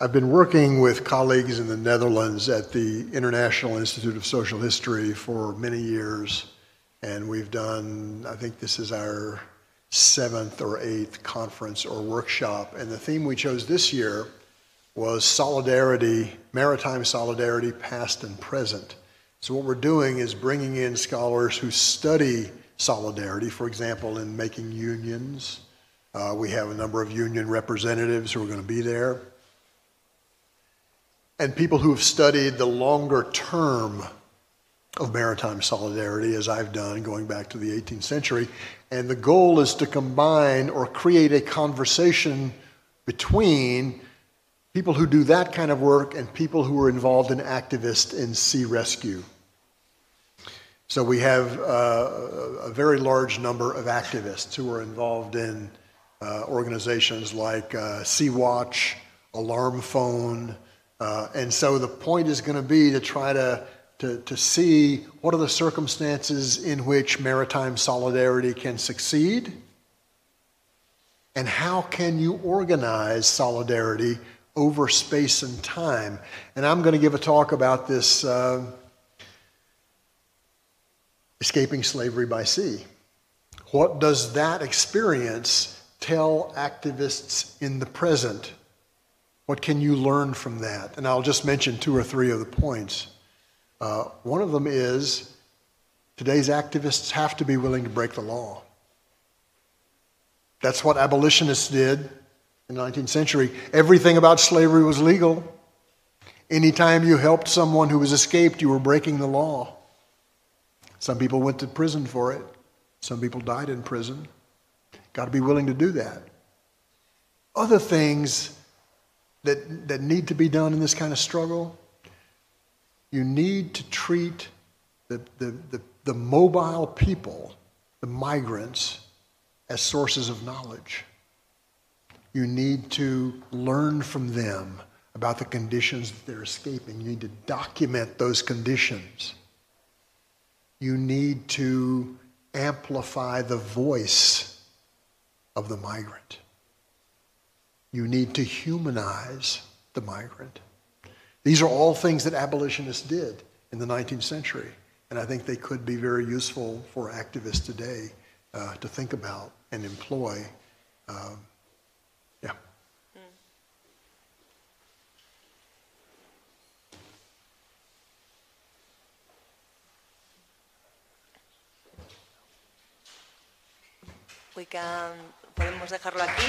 I've been working with colleagues in the Netherlands at the International Institute of Social History for many years, and we've done, I think this is our seventh or eighth conference or workshop. And the theme we chose this year was solidarity, maritime solidarity, past and present. So, what we're doing is bringing in scholars who study solidarity, for example, in making unions uh, we have a number of union representatives who are going to be there. And people who have studied the longer term of maritime solidarity, as I've done going back to the 18th century. And the goal is to combine or create a conversation between people who do that kind of work and people who are involved in activists in sea rescue. So we have uh, a very large number of activists who are involved in uh, organizations like uh, Sea Watch, Alarm Phone. Uh, and so the point is going to be to try to, to, to see what are the circumstances in which maritime solidarity can succeed and how can you organize solidarity over space and time. And I'm going to give a talk about this uh, escaping slavery by sea. What does that experience tell activists in the present? What can you learn from that? And I'll just mention two or three of the points. Uh, one of them is today's activists have to be willing to break the law. That's what abolitionists did in the 19th century. Everything about slavery was legal. Anytime you helped someone who was escaped, you were breaking the law. Some people went to prison for it, some people died in prison. Got to be willing to do that. Other things that, that need to be done in this kind of struggle, you need to treat the, the, the, the mobile people, the migrants, as sources of knowledge. You need to learn from them about the conditions that they're escaping. You need to document those conditions. You need to amplify the voice of the migrant. You need to humanize the migrant. These are all things that abolitionists did. in the 19th century. And I think they could be very useful for activists today uh, to think about and employ. Um, We can, podemos dejarlo aquí.